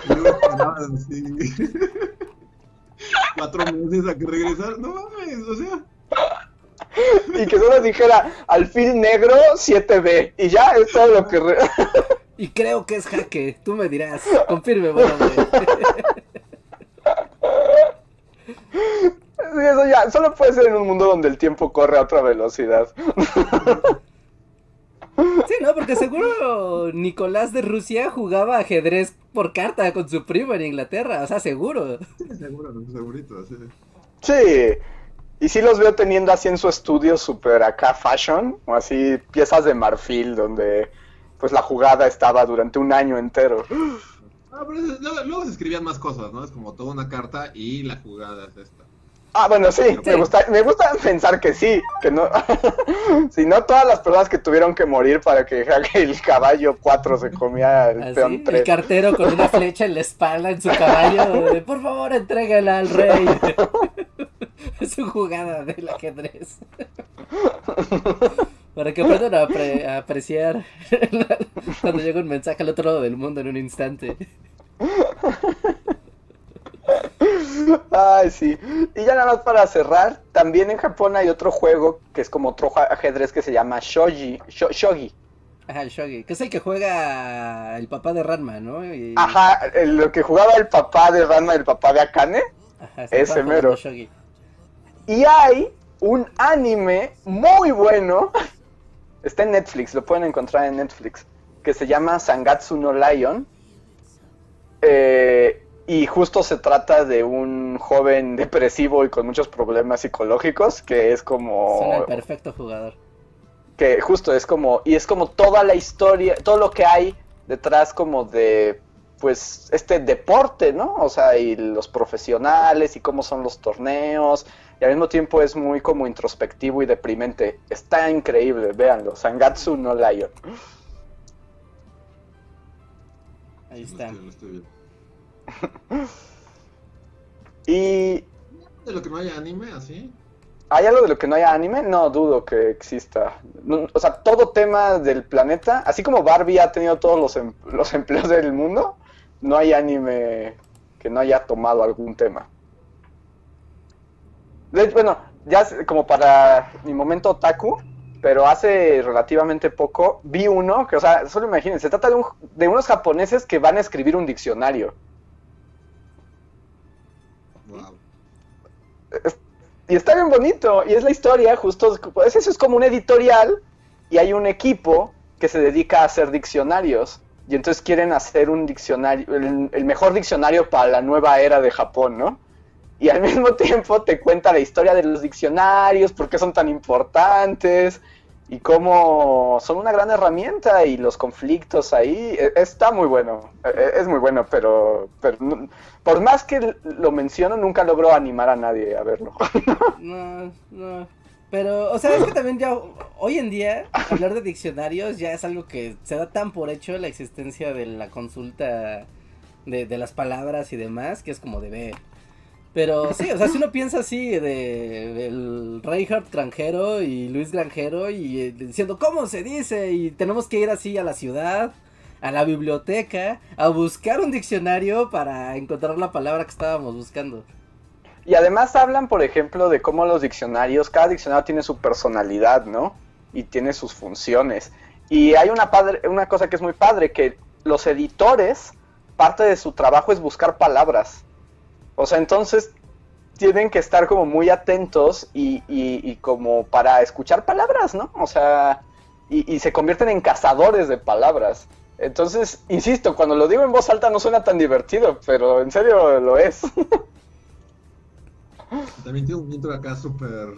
Y luego esperabas así. Cuatro meses a que regresar. No mames, o sea.
Y que solo dijera alfil negro 7B. Y ya es todo lo que... re-
Y creo que es jaque. Tú me dirás. Confirme, buen hombre.
Sí, eso ya, solo puede ser en un mundo donde el tiempo corre a otra velocidad.
Sí, no, porque seguro Nicolás de Rusia jugaba ajedrez por carta con su primo en Inglaterra, o sea, seguro.
Sí, seguro, segurito, sí.
Sí, y sí los veo teniendo así en su estudio super acá fashion, o así piezas de marfil donde pues la jugada estaba durante un año entero.
Ah, pero es- luego, luego se escribían más cosas, ¿no? Es como toda una carta y la jugada es esta.
Ah, bueno, sí,
Sí.
Me, gusta, me gusta pensar que sí, que no. si no, todas las personas que tuvieron que morir para que el caballo 4 se comía el peón
el
3.
cartero con una flecha en la espalda en su caballo, de, por favor, entrégala al rey. Es su jugada del ajedrez. Para que aprendan a, apre- apreciar cuando llega un mensaje al otro lado del mundo en un instante.
Ay, sí. Y ya nada más para cerrar, también en Japón hay otro juego que es como otro ajedrez que se llama Shogi. Sho- Shogi.
Ajá, el shogi, que es el que juega el papá de Ranma, ¿no? Y-
Ajá, el- lo que jugaba el papá de Ranma, el papá de Akane.
Ajá,
ese mero.
shogi.
Y hay un anime muy bueno. Está en Netflix, lo pueden encontrar en Netflix. Que se llama Sangatsu no Lion. Eh, y justo se trata de un joven depresivo y con muchos problemas psicológicos. Que es como.
Suena el perfecto jugador.
que justo es como y es como toda la historia todo lo que hay detrás como de pues este deporte no o sea y los profesionales y cómo son los torneos y al mismo tiempo es muy como introspectivo y deprimente está increíble véanlo Sangatsu no Lion
Ahí está.
estoy- estoy.
y
De lo que no haya anime, así.
¿Hay algo de lo que no haya anime? No dudo que exista. No, o sea, todo tema del planeta, así como Barbie ha tenido todos los, em- los empleos del mundo, no hay anime que no haya tomado algún tema. De bueno, ya como para mi momento otaku, pero hace relativamente poco vi uno que, o sea, solo imagínense, se trata de, un- de unos japoneses que van a escribir un diccionario. Y está bien bonito, y es la historia, justo, eso es como un editorial, y hay un equipo que se dedica a hacer diccionarios, y entonces quieren hacer un diccionario, el, el mejor diccionario para la nueva era de Japón, ¿no? Y al mismo tiempo te cuenta la historia de los diccionarios, por qué son tan importantes, y cómo son una gran herramienta, y los conflictos ahí, e- está muy bueno, e- es muy bueno, pero, pero por más que lo menciono, nunca logro animar a nadie a verlo.
No, no. Pero, o sea, es que también ya hoy en día hablar de diccionarios ya es algo que se da tan por hecho la existencia de la consulta de, de las palabras y demás, que es como de ver. Pero sí, o sea, si uno piensa así de del Reinhardt Granjero y Luis Granjero y eh, diciendo cómo se dice y tenemos que ir así a la ciudad, a la biblioteca, a buscar un diccionario para encontrar la palabra que estábamos buscando.
Y además hablan, por ejemplo, de cómo los diccionarios, cada diccionario tiene su personalidad, ¿no? Y tiene sus funciones. Y hay una, padre, una cosa que es muy padre, que los editores, parte de su trabajo es buscar palabras. O sea, entonces tienen que estar como muy atentos y, y- y como para escuchar palabras, ¿no? O sea, y, y se convierten en cazadores de palabras. Entonces, insisto, cuando lo digo en voz alta no suena tan divertido, pero en serio lo es.
También tiene un intro acá súper.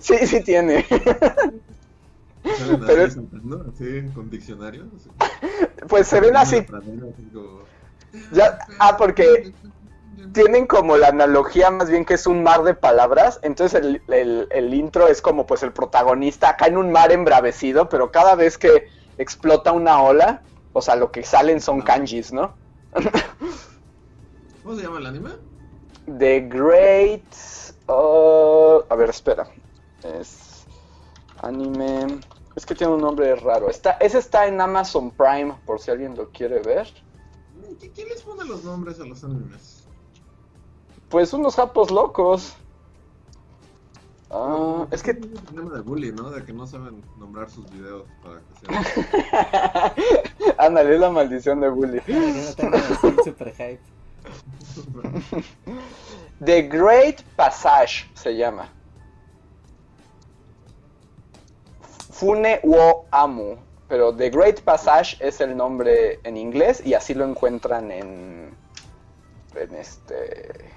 Sí, sí tiene. Pero-
así con diccionario. así.
Pues se ven así.
Pradera, así como-
Ya- ah, porque Tienen como la analogía más bien que es un mar de palabras. Entonces el, el- el intro es como pues el protagonista acá en un mar embravecido, pero cada vez que explota una ola, o sea, lo que salen son kanjis, ¿no?
¿Cómo se llama el anime?
The Great... uh, a ver, espera. Es... Anime... Es que tiene un nombre raro. Está, ese está en Amazon Prime, por si alguien lo quiere ver.
¿Qui- ¿Quién les pone los nombres a los animes?
Pues unos sapos locos. Ah, es que...
un problema de bully, ¿no? De que no saben nombrar sus videos para que sean.
Ándale, es la maldición de Bully.
Para que no tengan así super hype.
The Great Passage se llama. Fune wo Amu. Pero The Great Passage es el nombre en inglés y así lo encuentran en. En este.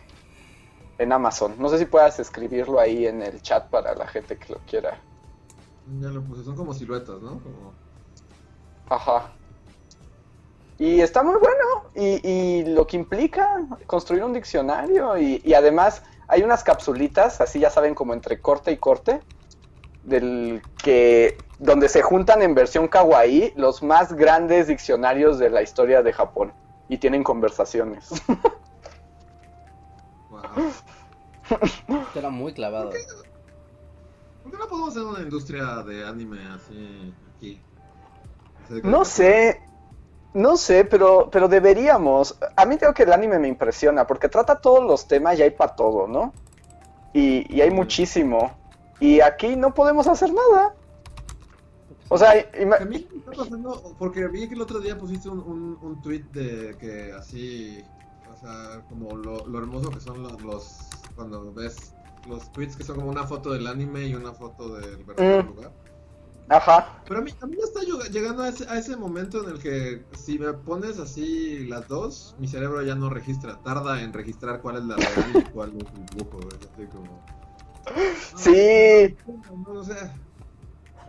En Amazon. No sé si puedas escribirlo ahí en el chat para la gente que lo quiera.
Ya lo puse, son como siluetas, ¿no? Como...
Ajá. Y está muy bueno. Y, y lo que implica construir un diccionario. Y, y además hay unas capsulitas, así ya saben, como entre corte y corte. Del que. donde se juntan en versión kawaii los más grandes diccionarios de la historia de Japón. Y tienen conversaciones.
Wow.
Era muy clavado.
¿Por qué no podemos hacer una industria de anime así aquí? Así
No sé, no sé, pero, pero deberíamos. A mí creo que el anime me impresiona porque trata todos los temas y hay para todo, ¿no? Y, y hay muchísimo. Y aquí no podemos hacer nada. O sea, ima-
A mí me está pasando, porque vi que el otro día pusiste un, un, un tweet de que así, o sea, como lo, lo hermoso que son los, los, cuando ves los tweets que son como una foto del anime y una foto del verdadero
Mm.
lugar.
ajá.
Pero a mí, a mí está lleg- llegando a ese, a ese momento en el que si me pones así las dos, mi cerebro ya no registra, tarda en registrar cuál es la real y cuál es el dibujo. Es así como...
Sí.
No, no sé.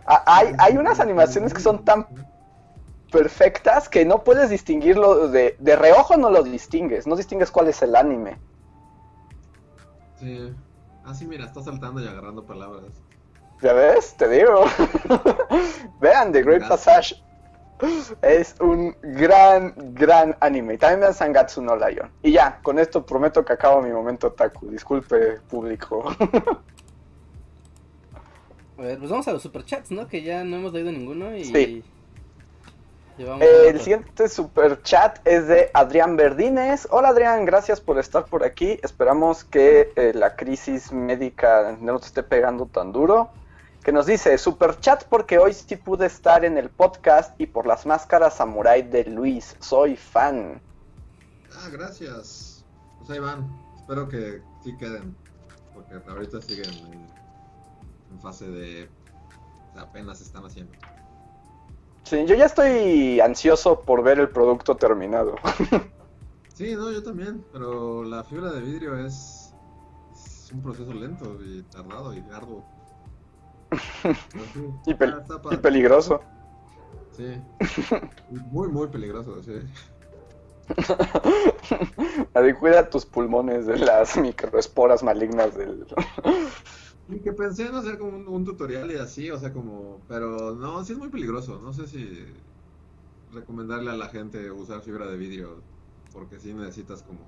A- Hay, hay unas animaciones que son tan perfectas que no puedes distinguirlo de, de reojo, no lo distingues, no distingues cuál es el anime.
Sí. Ah, sí, mira, está saltando y agarrando palabras.
¿Ya ves? Te digo. Vean The Great
Gracias.
Passage. Es un gran, gran anime. También vean Sangatsu no Lion. Y ya, con esto prometo que acabo mi momento Taku. Disculpe, público.
A ver, pues vamos a los superchats, ¿no? Que ya no hemos leído ninguno y.
Sí.
Llevamos
Eh, el siguiente super chat es de Adrián Verdines. Hola Adrián, gracias por estar por aquí. Esperamos que eh, la crisis médica no te esté pegando tan duro. Que nos dice, super chat porque hoy sí pude estar en el podcast y por las máscaras samurai de Luis. Soy fan.
Ah, gracias. Pues ahí van. Espero que sí queden. Porque ahorita siguen en, fase de. apenas están haciendo.
Sí, yo ya estoy ansioso por ver el producto terminado.
Sí, no, yo también. Pero la fibra de vidrio es. es un proceso lento y tardado y arduo. Sí,
Y, pel- peligroso.
Sí. Muy, muy peligroso, sí.
Cuida tus pulmones de las microesporas malignas del...
Y que pensé en hacer como un, un tutorial y así, o sea, como, pero no, sí es muy peligroso. No sé si recomendarle a la gente usar fibra de vidrio, porque sí necesitas como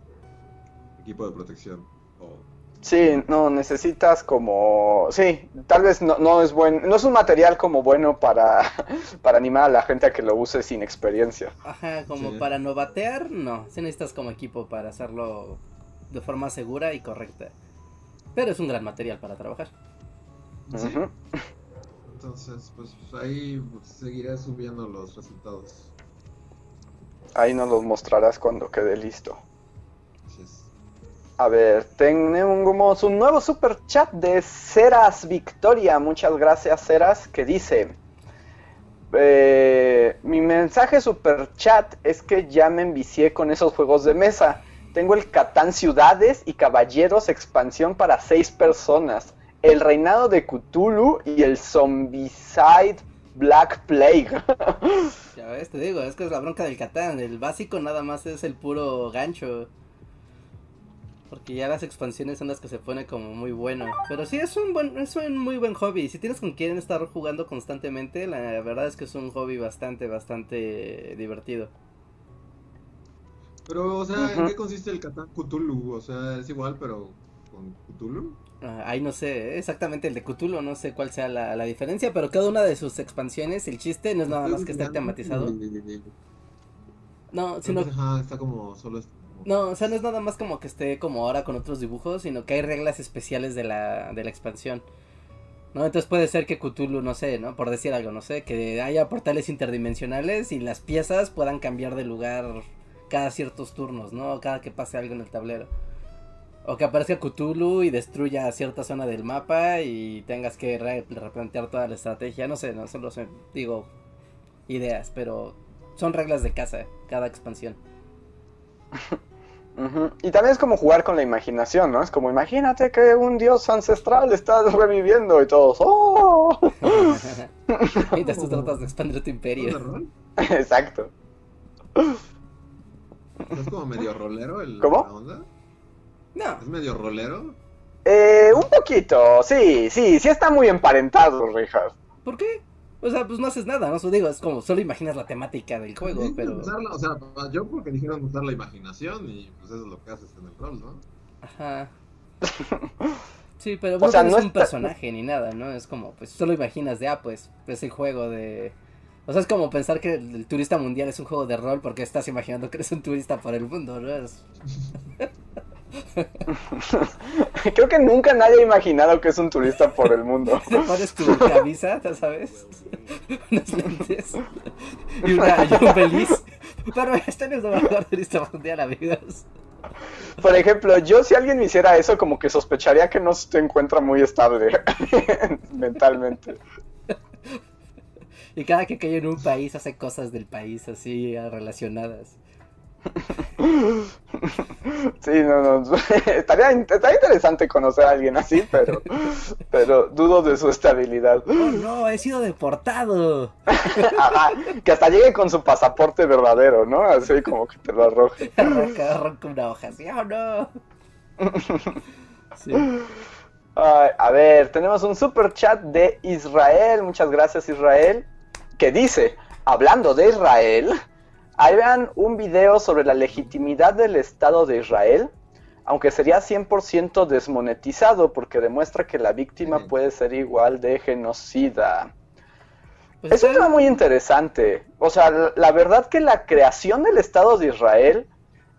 equipo de protección. O,
Sí, no, necesitas como... Sí, tal vez no, no es buen... No es un material como bueno para, para animar a la gente a que lo use sin experiencia.
Ajá, como
Sí.
para novatear, no. Sí necesitas como equipo para hacerlo de forma segura y correcta. Pero es un gran material para trabajar.
Sí. Entonces, pues ahí seguiré subiendo los resultados.
Ahí nos los mostrarás cuando quede listo. A ver, tenemos un nuevo super chat de Ceras Victoria. Muchas gracias, Ceras, que dice: eh, Mi mensaje super chat es que ya me envicié con esos juegos de mesa. Tengo el Catán Ciudades y Caballeros expansión para seis personas, el Reinado de Cthulhu y el Zombicide Black Plague.
Ya ves, te digo, es que es la bronca del Catán. El básico nada más es el puro gancho. Porque ya las expansiones son las que se pone como muy bueno. Pero sí, es un buen, es un muy buen hobby. Si tienes con quien estar jugando constantemente, la verdad es que es un hobby bastante, bastante divertido.
Pero, o sea, ¿en qué consiste el Catán Cthulhu? O sea, es igual, pero con Cthulhu.
Ah, ahí no sé, ¿eh? exactamente el de Cthulhu, no sé cuál sea la, la diferencia, pero cada una de sus expansiones, el chiste no es nada más que esté tematizado. No, sino
Ajá, está como solo.
No, o sea, no es nada más como que esté como ahora con otros dibujos, sino que hay reglas especiales de la, de la expansión. ¿No? Entonces puede ser que Cthulhu, no sé, ¿no? Por decir algo, no sé, que haya portales interdimensionales y las piezas puedan cambiar de lugar cada ciertos turnos, ¿no? Cada que pase algo en el tablero. O que aparezca Cthulhu y destruya cierta zona del mapa y tengas que replantear toda la estrategia. No sé, no solo sé, digo ideas, pero son reglas de casa cada expansión.
Y también es como jugar con la imaginación, ¿no? Es como imagínate que un dios ancestral está reviviendo y todos ¡Oh!
y te tratas de expandir tu imperio.
Exacto.
¿Es como medio rolero el
¿Cómo?
onda?
No.
¿Es medio rolero?
Eh, un poquito, sí, sí, sí está muy emparentado, Richard.
¿Por qué? O sea, pues no haces nada, ¿no? Digo, es como, solo imaginas la temática del juego,
Sí,
pero...
usarla, o sea, yo porque dijeron usar la imaginación y pues eso es lo que haces en el rol, ¿no?
Ajá. Sí, pero
O
no
sea, no
un
está-
personaje ni nada, ¿no? Es como, pues solo imaginas de, ah, pues, es el juego de... O sea, es como pensar que el, el turista mundial es un juego de rol porque estás imaginando que eres un turista por el mundo, ¿no? Es...
Creo que nunca nadie ha imaginado que es un turista por el mundo.
Te pones tu camisa, ¿ya ¿sabes? Unos lentes. Y, una, y un feliz. Pero este no es el turista mundial, amigos.
Por ejemplo, yo si alguien me hiciera eso, como que sospecharía que no se encuentra muy estable mentalmente.
Y cada que cae en un país hace cosas del país así ah, relacionadas.
Sí, no, no. Estaría, estaría interesante conocer a alguien así, pero, pero dudo de su estabilidad.
¡Oh, no! ¡He sido deportado!
Ajá, que hasta llegue con su pasaporte verdadero, ¿no? Así como que te lo arroje.
Arranca, arranca una hoja así, ¡oh, no! Sí.
Ay, a ver, tenemos un super chat de Israel. Muchas gracias, Israel. Que dice: Hablando de Israel, ahí vean un video sobre la legitimidad del Estado de Israel. Aunque sería 100% desmonetizado porque demuestra que la víctima
Sí.
puede ser igual de genocida.
Pues
Es un tema muy interesante. O sea, la- la verdad que la creación del Estado de Israel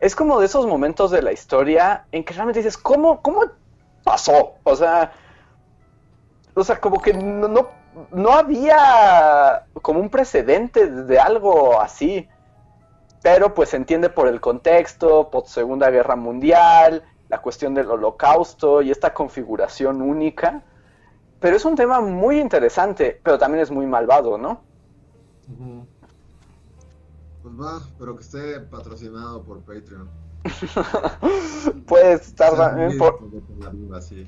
es como de esos momentos de la historia en que realmente dices, ¿cómo, cómo pasó? O sea, o sea, como que no, no, no había como un precedente de algo así. Pero pues se entiende por el contexto, por Segunda Guerra Mundial, la cuestión del holocausto y esta configuración única. Pero es un tema muy interesante, pero también es muy malvado, ¿no?
Ujú. Pues va, pero que esté patrocinado por Patreon.
Puede estar también por
Aviv, así.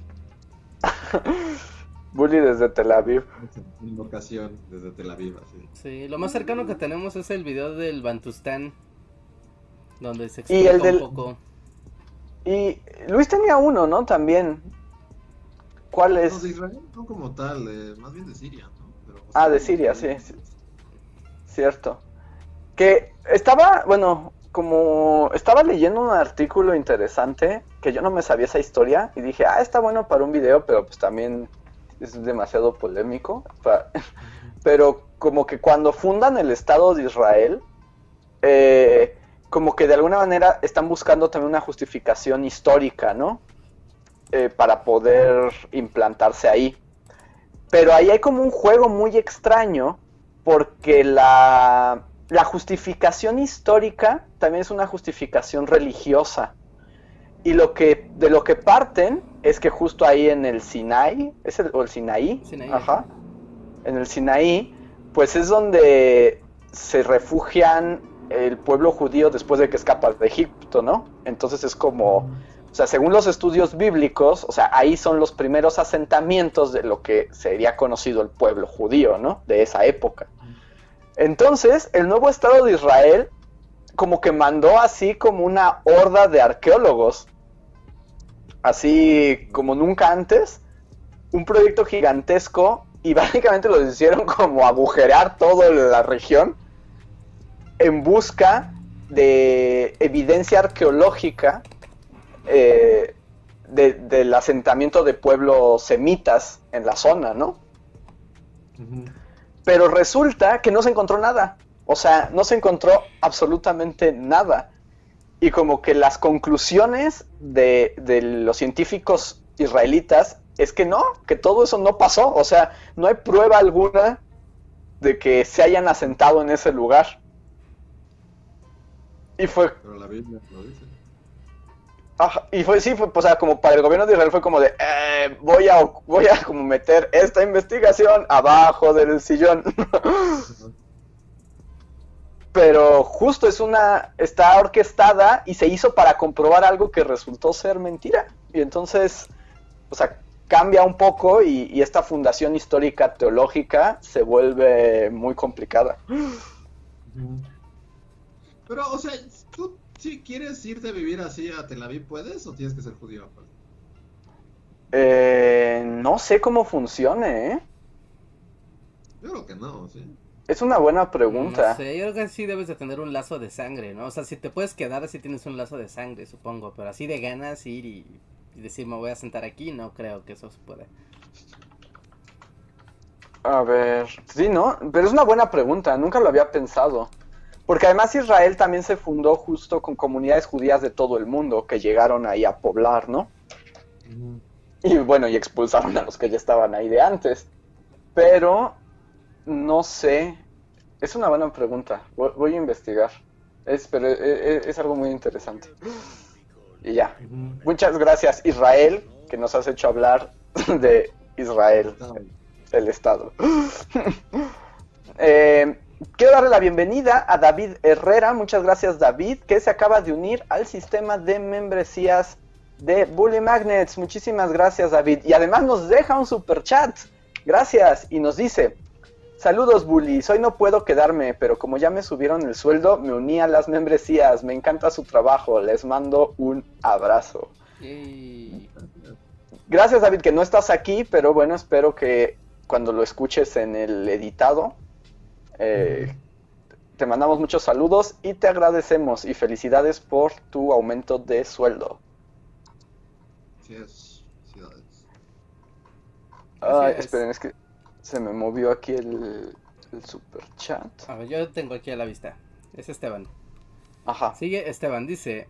Bully desde Tel Aviv.
Invocación desde Tel Aviv, así.
Sí, lo más cercano que tenemos es el video del Bantustán. Donde se
Y
explica
el del-
un poco.
Y Luis tenía uno, ¿no? También. ¿Cuál
No, de
es?
Israel no como tal, de- más bien de Siria, ¿no? Pero,
Ah, de Siria, sí, sí. Cierto. Que estaba, bueno, como estaba leyendo un artículo interesante que yo no me sabía esa historia y dije, ah, está bueno para un video, pero pues también es demasiado polémico. Pero como que cuando fundan el Estado de Israel, eh, como que de alguna manera están buscando también una justificación histórica, ¿no? Eh, para poder implantarse ahí. Pero ahí hay como un juego muy extraño porque la, la justificación histórica también es una justificación religiosa. Y lo que, de lo que parten es que justo ahí en el Sinai, ¿es el, o el Sinaí?
Sinaí,
Ajá.
ajá.
En el Sinaí, pues es donde se refugian el pueblo judío después de que escapa de Egipto, ¿no? Entonces es como, o sea, según los estudios bíblicos, o sea, ahí son los primeros asentamientos de lo que sería conocido el pueblo judío, ¿no? De esa época. Entonces, el nuevo Estado de Israel como que mandó así como una horda de arqueólogos, así como nunca antes, un proyecto gigantesco y básicamente lo hicieron como agujerear toda la región en busca de evidencia arqueológica eh, de- del asentamiento de pueblos semitas en la zona, ¿no? Pero resulta que no se encontró nada. O sea, no se encontró absolutamente nada. Y como que las conclusiones de, de los científicos israelitas es que no, que todo eso no pasó. O sea, no hay prueba alguna de que se hayan asentado en ese lugar. Y fue,
Pero la Biblia lo dice.
ajá, y fue, sí, fue, o sea, como para el gobierno de Israel fue como de, eh, voy a, voy a como meter esta investigación abajo del sillón. Pero justo es una, está orquestada y se hizo para comprobar algo que resultó ser mentira. Y entonces, o sea, cambia un poco y, y esta fundación histórica teológica se vuelve muy complicada.
Pero, o sea, ¿tú si quieres irte a vivir así a Tel Aviv, puedes o tienes que ser judío aparte?
Eh, no sé cómo funcione, ¿eh?
Yo creo que no, sí.
Es una buena pregunta.
No sé, yo creo que sí debes de tener un lazo de sangre, ¿no? O sea, si te puedes quedar así tienes un lazo de sangre, supongo. Pero así de ganas ir y, y decir me voy a sentar aquí, no creo que eso se pueda.
A ver, sí, ¿no? Pero es una buena pregunta, nunca lo había pensado. Porque además Israel también se fundó justo con comunidades judías de todo el mundo que llegaron ahí a poblar, ¿no? Y bueno, y expulsaron a los que ya estaban ahí de antes. Pero no sé. Es una buena pregunta. Voy, a investigar. Es, es- es algo muy interesante. Y ya. Muchas gracias, Israel, que nos has hecho hablar de Israel, el Estado. Eh, quiero darle la bienvenida a David Herrera. Muchas gracias, David, que se acaba de unir al sistema de membresías de Bully Magnets. Muchísimas gracias, David. Y además nos deja un super chat. Gracias. Y nos dice: Saludos, Bullies. Hoy no puedo quedarme, pero como ya me subieron el sueldo, me uní a las membresías. Me encanta su trabajo. Les mando un abrazo.
Yay.
Gracias, David, que no estás aquí, pero bueno, espero que cuando lo escuches en el editado, eh, te mandamos muchos saludos y te agradecemos y felicidades por tu aumento de sueldo.
Sí, es. ciudades.
Ay,
es.
esperen, es que se me movió aquí el, el super chat.
A ver, yo tengo aquí a la vista. Es Esteban.
Ajá.
Sigue Esteban, dice.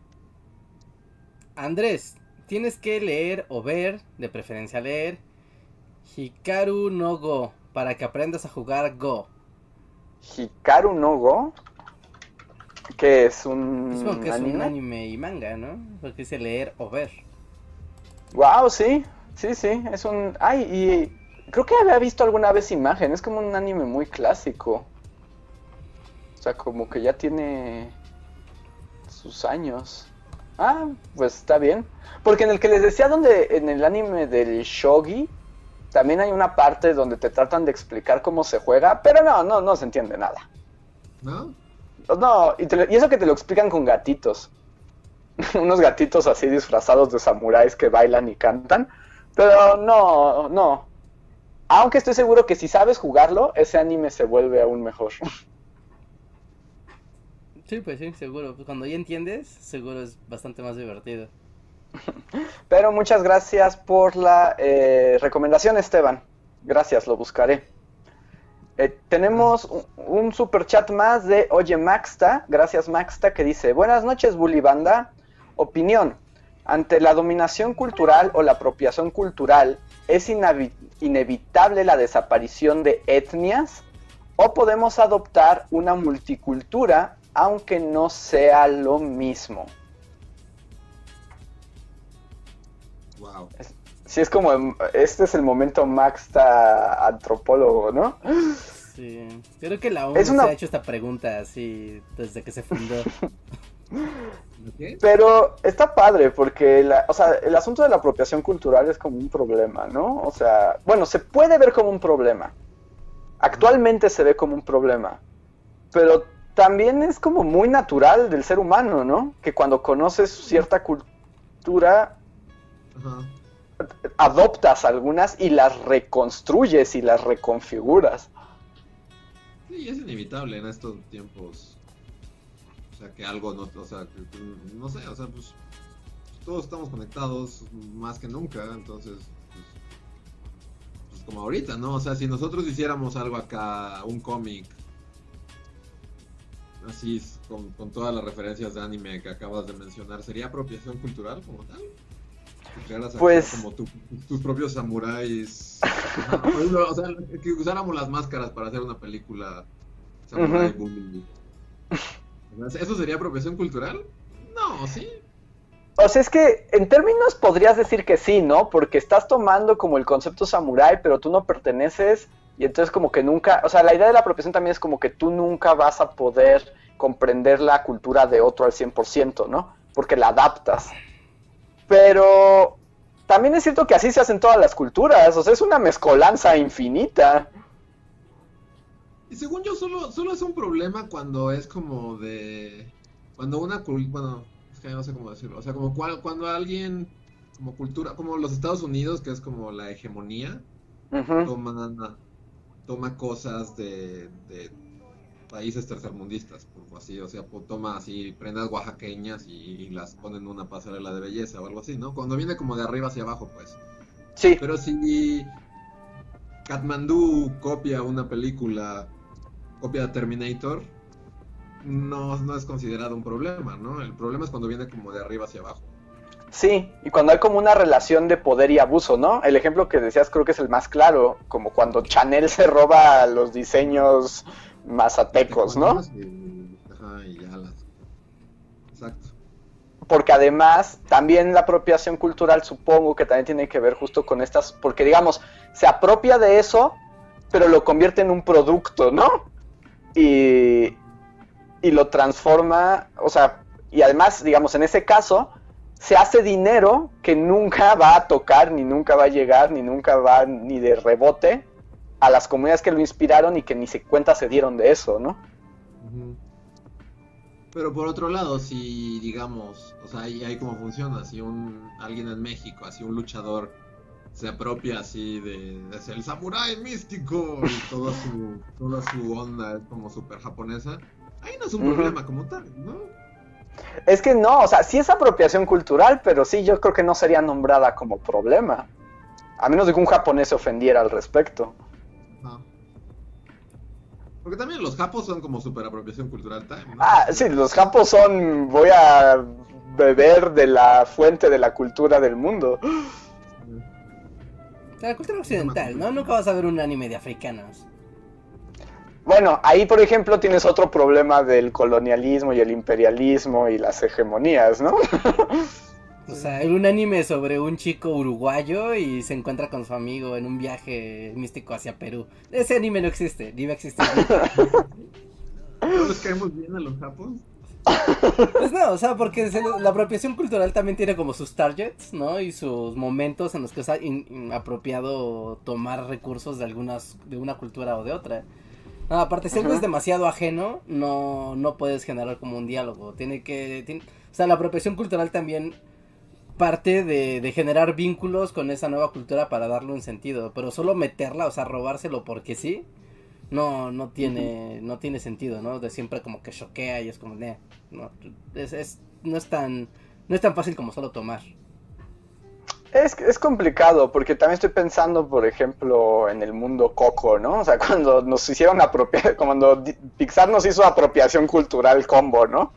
Andrés, tienes que leer o ver, de preferencia leer, Hikaru no Go, para que aprendas a jugar Go.
Hikaru no Go, que es un
que es un
anime.
anime y manga, ¿no? Porque dice leer o ver.
Wow, sí, sí, sí, es un... Ay, y creo que había visto alguna vez imagen, es como un anime muy clásico. O sea, como que ya tiene sus años. Ah, pues está bien. Porque en el que les decía donde, en el anime del Shogi, también hay una parte donde te tratan de explicar cómo se juega, pero no, no, no se entiende nada.
¿No?
No, y, te y eso que te lo explican con gatitos. Unos gatitos así disfrazados de samuráis que bailan y cantan. Pero no, no. Aunque estoy seguro que si sabes jugarlo, ese anime se vuelve aún mejor.
Sí, pues sí, seguro. Pues cuando ya entiendes, seguro es bastante más divertido.
Pero muchas gracias por la eh, recomendación, Esteban. Gracias, lo buscaré. Eh, tenemos un, un super chat más de Oye Maxta. Gracias, Maxta, que dice: Buenas noches, Bully Banda. Opinión: Ante la dominación cultural o la apropiación cultural, ¿es inevitable la desaparición de etnias? ¿O podemos adoptar una multicultura aunque no sea lo mismo?
Wow.
Sí, es como, em, este es el momento Maxta antropólogo, ¿no?
Sí. Yo creo que la ONU
una-
se ha hecho esta pregunta así desde que se fundó.
¿Qué?
Pero está padre porque, la, o sea, el asunto de la apropiación cultural es como un problema, ¿no? O sea, bueno, se puede ver como un problema. Actualmente se ve como un problema. Pero también es como muy natural del ser humano, ¿no? Que cuando conoces cierta cultura,
Ajá.
adoptas algunas y las reconstruyes y las reconfiguras.
Sí, es inevitable en estos tiempos. O sea, que algo no. O sea, que- no sé, o sea, pues. Todos estamos conectados más que nunca, entonces. Pues, pues como ahorita, ¿no? O sea, si nosotros hiciéramos algo acá, un cómic. Así, con, con todas las referencias de anime que acabas de mencionar, ¿sería apropiación cultural como tal?
Pues-
como tu- tus propios samuráis. Ejemplo, o sea, que usáramos las máscaras para hacer una película samurai
Ujú.
bully. ¿Eso sería apropiación cultural? No, sí.
O sea, es que en términos podrías decir que sí, ¿no? Porque estás tomando como el concepto samurái, pero tú no perteneces y entonces como que nunca, o sea, la idea de la apropiación también es como que tú nunca vas a poder comprender la cultura de otro al 100%, ¿no? Porque la adaptas. Pero también es cierto que así se hacen todas las culturas, o sea, es una mezcolanza infinita.
Y según yo, solo, solo es un problema cuando es como de... Cuando una cultura... Bueno, es que no sé cómo decirlo. O sea, como cuando alguien, como cultura, como los Estados Unidos, que es como la hegemonía, toma, toma cosas de, de países tercermundistas, por así, o sea, toma así prendas oaxaqueñas y, las pone en una pasarela de belleza o algo así, ¿no? Cuando viene como de arriba hacia abajo, pues.
Sí.
Pero si Katmandú copia una película, copia de Terminator, no, no es considerado un problema, ¿no? El problema es cuando viene como de arriba hacia abajo.
Sí, y cuando hay como una relación de poder y abuso, ¿no? El ejemplo que decías creo que es el más claro, como cuando Chanel se roba los diseños mazatecos, ¿no?
Ajá, y ya las... Exacto.
Porque además también la apropiación cultural supongo que también tiene que ver justo con estas, porque digamos, se apropia de eso, pero lo convierte en un producto, ¿no? Y, y lo transforma, o sea, y además, digamos, en ese caso, se hace dinero que nunca va a tocar, ni nunca va a llegar, ni nunca va ni de rebote a las comunidades que lo inspiraron y que ni se cuenta se dieron de eso, ¿no?
Pero por otro lado, si digamos, o sea, ahí, ahí cómo funciona, si un alguien en México, así un luchador se apropia así de, de el samurái místico y toda su, toda su onda es como súper japonesa, ahí no es un problema como tal, ¿no?
Es que no, o sea, sí es apropiación cultural, pero sí yo creo que no sería nombrada como problema. A menos de que un japonés se ofendiera al respecto.
Porque también los japos son como super apropiación cultural
Ah, sí, los japos son voy a beber de la fuente de la cultura del mundo.
La cultura occidental, ¿no? Nunca vas a ver un anime de africanos.
Bueno, ahí por ejemplo tienes otro problema del colonialismo y el imperialismo y las hegemonías, ¿no?
o sea, hay un anime sobre un chico uruguayo y se encuentra con su amigo en un viaje místico hacia Perú. Ese anime no existe, ni va a existir.
¿No les caemos bien a los japos?
Pues no, o sea, porque la apropiación cultural también tiene como sus targets, ¿no? Y sus momentos en los que es apropiado tomar recursos de algunas, de una cultura o de otra. No, aparte, si algo es demasiado ajeno, no, no puedes generar como un diálogo. Tiene que. o sea, la apropiación cultural también parte de, de, generar vínculos con esa nueva cultura para darle un sentido. Pero solo meterla, o sea, robárselo porque sí, no, no tiene, no tiene sentido, ¿no? De siempre como que choquea y es como, no, es, es, no es tan, no es tan fácil como solo tomar.
Es, es complicado porque también estoy pensando, por ejemplo, en el mundo Coco, ¿no? O sea, cuando nos hicieron apropiar, cuando Pixar nos hizo apropiación cultural combo, ¿no?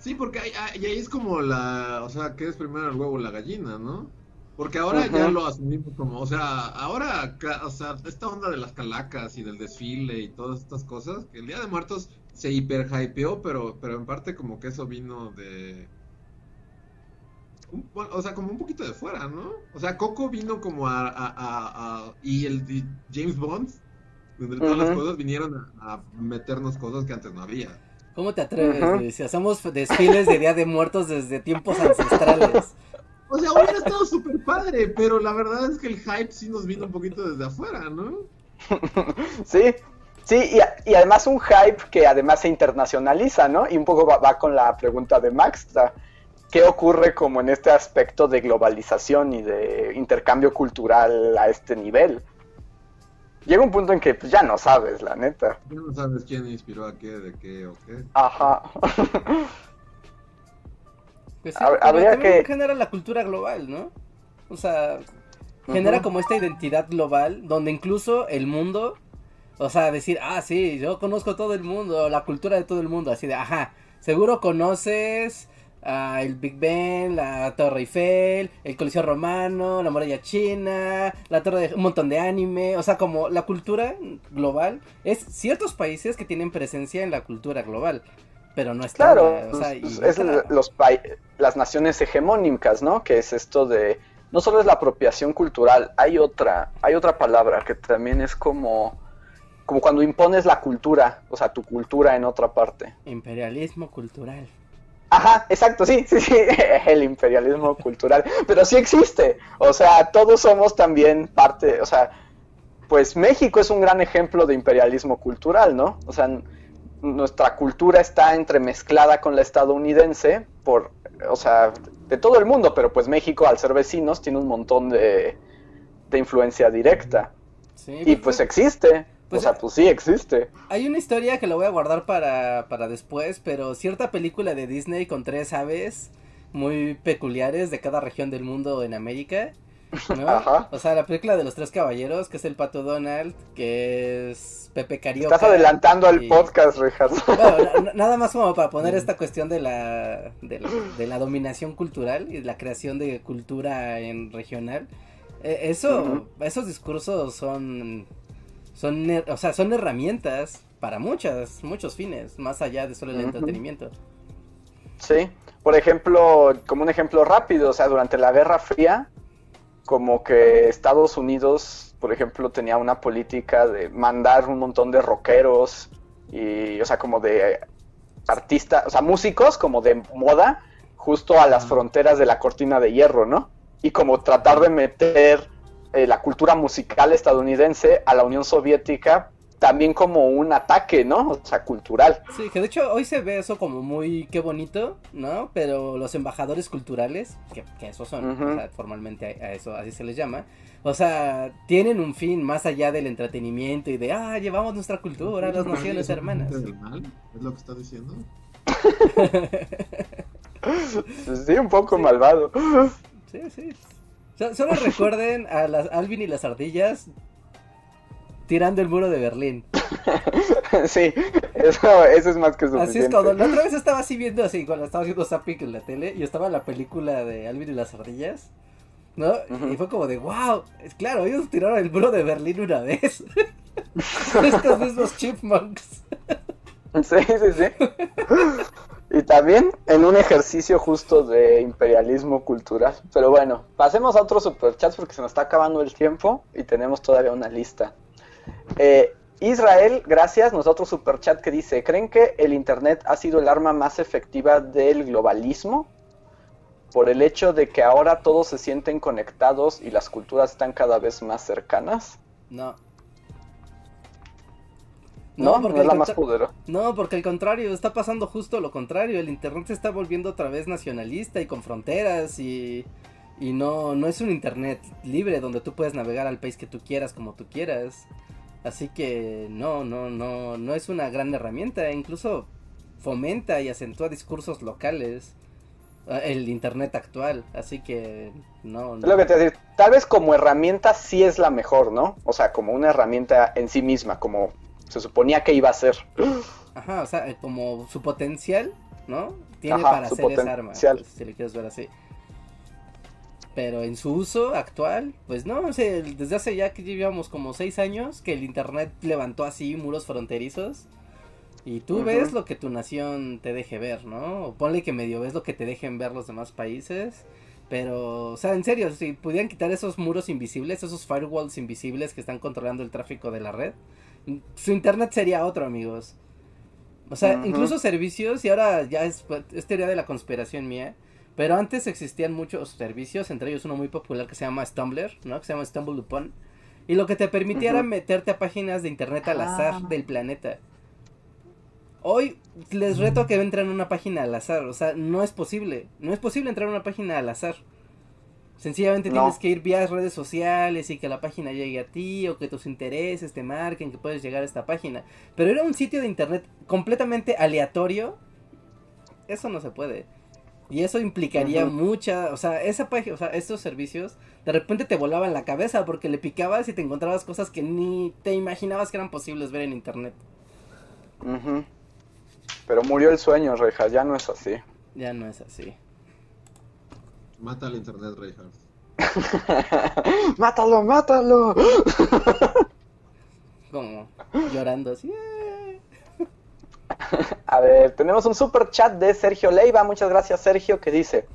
Sí, porque ahí, ahí es como la, o sea, ¿qué es primero el huevo o la gallina, no? Porque ahora ya lo asumimos como, o sea, ahora, o sea, esta onda de las calacas y del desfile y todas estas cosas, que el Día de Muertos se hiper hypeó, pero, pero en parte como que eso vino de, o sea, como un poquito de fuera, ¿no? O sea, Coco vino como a, a, a, y el de James Bond, donde todas las cosas vinieron a, meternos cosas que antes no había.
¿Cómo te atreves? Si hacemos desfiles de Día de Muertos desde tiempos ancestrales.
O sea, hubiera estado súper padre, pero la verdad es que el hype sí nos vino un poquito desde afuera, ¿no?
sí, sí, y, además un hype que además se internacionaliza, ¿no? Y un poco va, va con la pregunta de Max, ¿Qué ocurre como en este aspecto de globalización y de intercambio cultural a este nivel? Llega un punto en que pues, ya no sabes, la neta.
Ya no sabes quién inspiró a qué, de qué o qué.
Ajá.
Pues sí, habría que genera la cultura global, ¿no? O sea, genera como esta identidad global donde incluso el mundo, o sea, decir, ah, sí, yo conozco todo el mundo, la cultura de todo el mundo, así de, ajá, seguro conoces el Big Ben, la Torre Eiffel, el Coliseo Romano, la muralla china, la torre de un montón de anime, o sea, como la cultura global es ciertos países que tienen presencia en la cultura global. Pero no es
Claro,
toda, o sea, y
pues, es los las naciones hegemónicas, ¿no? Que es esto de no solo es la apropiación cultural, hay otra, hay otra palabra que también es como como cuando impones la cultura, o sea, tu cultura en otra parte.
imperialismo cultural.
Ajá, exacto, sí, sí, sí, el imperialismo cultural, pero sí existe, o sea, todos somos también parte, o sea, pues México es un gran ejemplo de imperialismo cultural, ¿no? O sea, nuestra cultura está entremezclada con la estadounidense por, o sea, de todo el mundo, pero pues México, al ser vecinos, tiene un montón de, de influencia directa.
Sí,
Y pues existe,
Pues,
o sea, pues sí existe.
Hay una historia que la voy a guardar para, para después, pero cierta película de Disney con tres aves muy peculiares de cada región del mundo en América. ¿No?
Ajá.
O sea, la película de los tres caballeros, que es el pato Donald, que es Pepe Carioca.
Estás adelantando al podcast.
Bueno, na- nada más como para poner esta cuestión de la, de la, de la dominación cultural y la creación de cultura en regional. Eh, eso, esos discursos son, son, o sea, son herramientas para muchas, muchos fines, más allá de solo el entretenimiento.
Sí, por ejemplo, como un ejemplo rápido, o sea, durante la Guerra Fría, como que Estados Unidos, por ejemplo, tenía una política de mandar un montón de rockeros y, o sea, como de artistas, o sea, músicos como de moda, justo a las fronteras de la cortina de hierro, ¿no? Y como tratar de meter eh, la cultura musical estadounidense a la Unión Soviética también como un ataque, ¿no? O sea, cultural.
Sí, que de hecho hoy se ve eso como muy, qué bonito, ¿no? Pero los embajadores culturales, que, que esos son, o sea, formalmente a, a eso así se les llama, o sea, tienen un fin más allá del entretenimiento y de, ah, llevamos nuestra cultura a las naciones
¿Es un
hermanas.
¿Es lo que estás diciendo?
Sí, un poco
Sí.
malvado.
Sí, sí. So- solo recuerden a las Alvin y las ardillas tirando el muro de Berlín.
Sí, eso, eso es más que suficiente.
Así es cuando la otra vez estaba así viendo así, cuando estaba haciendo zapping en la tele y estaba la película de Alvin y las ardillas. ¿No? Y fue como de, wow, es claro, ellos tiraron el muro de Berlín una vez. Estos mismos chipmunks.
Sí, sí, sí. Y también en un ejercicio justo de imperialismo cultural. Pero bueno, pasemos a otros superchats porque se nos está acabando el tiempo y tenemos todavía una lista. Eh, Israel, gracias, nos da otro superchat que dice, ¿creen que el Internet ha sido el arma más efectiva del globalismo? Por el hecho de que ahora todos se sienten conectados y las culturas están cada vez más cercanas.
No.
No, no,
porque
es
el
la más poderosa.
No, porque al contrario, está pasando justo lo contrario. El internet se está volviendo otra vez nacionalista y con fronteras y, y no, no es un internet libre donde tú puedes navegar al país que tú quieras como tú quieras. Así que no, no, no, no es una gran herramienta. Incluso fomenta y acentúa discursos locales. eh, El internet actual. Así que no, no.
lo que te decir. Tal vez como herramienta sí es la mejor, ¿no? O sea, como una herramienta en sí misma, como se suponía que iba a ser.
Ajá, o sea, como su potencial, ¿no? Tiene
Ajá,
para hacer esa arma, si le quieres ver así. Pero en su uso actual, pues no, o sea, desde hace ya que llevamos como seis años que el internet levantó así muros fronterizos. Y tú ves lo que tu nación te deje ver, ¿no? O ponle que medio ves lo que te dejen ver los demás países. Pero, o sea, en serio, si pudieran quitar esos muros invisibles, esos firewalls invisibles que están controlando el tráfico de la red, su internet sería otro, amigos. O sea, incluso servicios, y ahora ya es, es teoría de la conspiración mía, pero antes existían muchos servicios, entre ellos uno muy popular que se llama Stumbler, ¿no? Que se llama Stumble Upon. Y lo que te permitía era meterte a páginas de internet al azar
Ah.
del planeta. Hoy les reto a que entren a una página al azar, o sea, no es posible, no es posible entrar a una página al azar. Sencillamente
No.
tienes que ir vía redes sociales y que la página llegue a ti o que tus intereses te marquen que puedes llegar a esta página. Pero era un sitio de internet completamente aleatorio. Eso no se puede. Y eso implicaría
Ujú.
mucha, o sea, esa página, o sea, estos servicios de repente te volaban la cabeza porque le picabas y te encontrabas cosas que ni te imaginabas que eran posibles ver en internet.
Pero murió el sueño, Reja, ya no es así.
Ya no es así.
Mata al internet, Reinhardt.
mátalo, mátalo.
Como llorando así.
A ver, tenemos un super chat de Sergio Leiva. Muchas gracias, Sergio, que dice: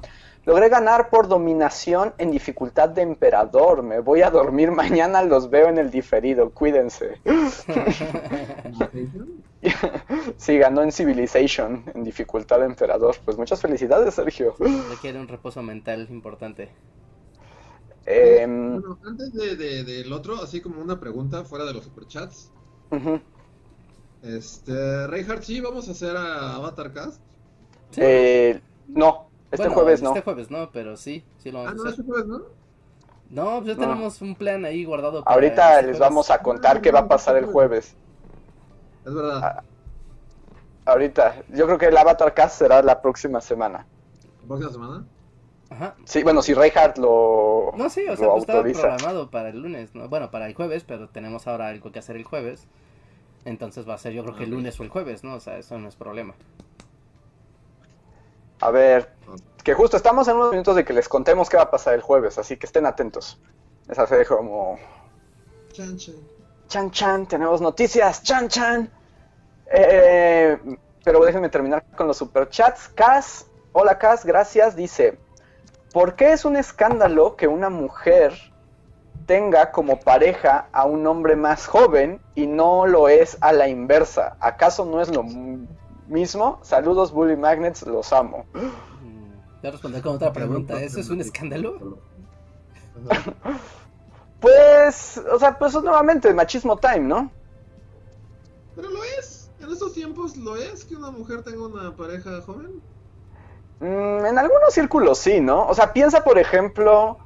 Logré ganar por dominación en dificultad de emperador. Me voy a dormir mañana, los veo en el diferido. Cuídense. sí, ganó en Civilization en dificultad de emperador. Pues muchas felicidades, Sergio.
Requiere un reposo mental importante.
Eh,
Bueno, antes de, de- del otro, así como una pregunta fuera de los superchats.
ujú.
Este, Reinhardt, sí, vamos a hacer a Avatar Cast.
Sí.
Eh, no, este
Bueno,
jueves no.
Este jueves no, pero sí, sí lo
Ah,
vamos
no,
a
este
hacer.
jueves, ¿no?
No, pues ya
No.
tenemos un plan ahí guardado para
Ahorita
este
les
jueves.
vamos a contar qué va a pasar el jueves.
Es verdad.
Ah. Ahorita, yo creo que el Avatar Cast será la próxima semana.
¿Próxima semana?
Ajá.
Sí, bueno, si Reinhardt lo,
No, sí, o sea,
lo
pues estaba programado para el lunes, ¿no? Bueno, para el jueves, pero tenemos ahora algo que hacer el jueves. Entonces va a ser yo creo que el lunes o el jueves, ¿no? O sea, eso no es problema.
A ver, que justo estamos en unos minutos de que les contemos qué va a pasar el jueves, así que estén atentos. Es hace como
Chan, chan.
chan chan, tenemos noticias, chan chan. Eh, pero déjenme terminar con los superchats. Cas, hola Cas, gracias, dice, ¿por qué es un escándalo que una mujer tenga como pareja a un hombre más joven y no lo es a la inversa? ¿Acaso no es lo mismo? Saludos Bully Magnets, los amo.
Mm, Voy a responder con otra pregunta. ¿Eso es un escándalo?
Pues, o sea, pues nuevamente, machismo time, ¿no?
Pero lo es. En estos tiempos lo es que una mujer tenga una pareja joven.
Mm, en algunos círculos sí, ¿no? O sea, piensa, por ejemplo,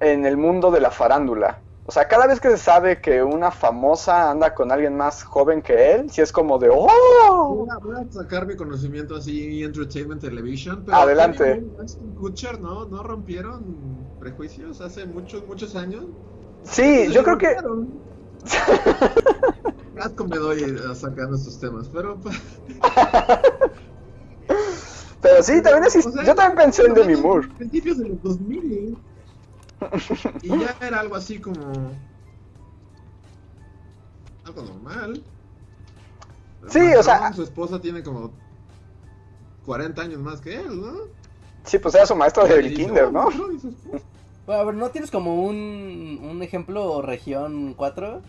en el mundo de la farándula. O sea, cada vez que se sabe que una famosa anda con alguien más joven que él, sí es como de ¡Oh!
Voy a, sacar mi conocimiento así Entertainment Television. Pero
Adelante.
Kutcher, ¿no? ¿No rompieron prejuicios hace muchos, muchos años?
Sí, yo creo que...
Asco me doy a sacando estos temas, pero pues,
Pero sí, también es...
o sea,
Yo también pensé en Demi Moore.
Principios de los 2000 y ya era algo así como algo normal.
Sí,
Macron,
o sea-
su esposa tiene como 40 años más que él, ¿no?
Sí, pues era su maestro de del kinder,
"Oh,
¿no?
Macron y su esposa".
Bueno, a ver, ¿no tienes como un, un ejemplo región 4?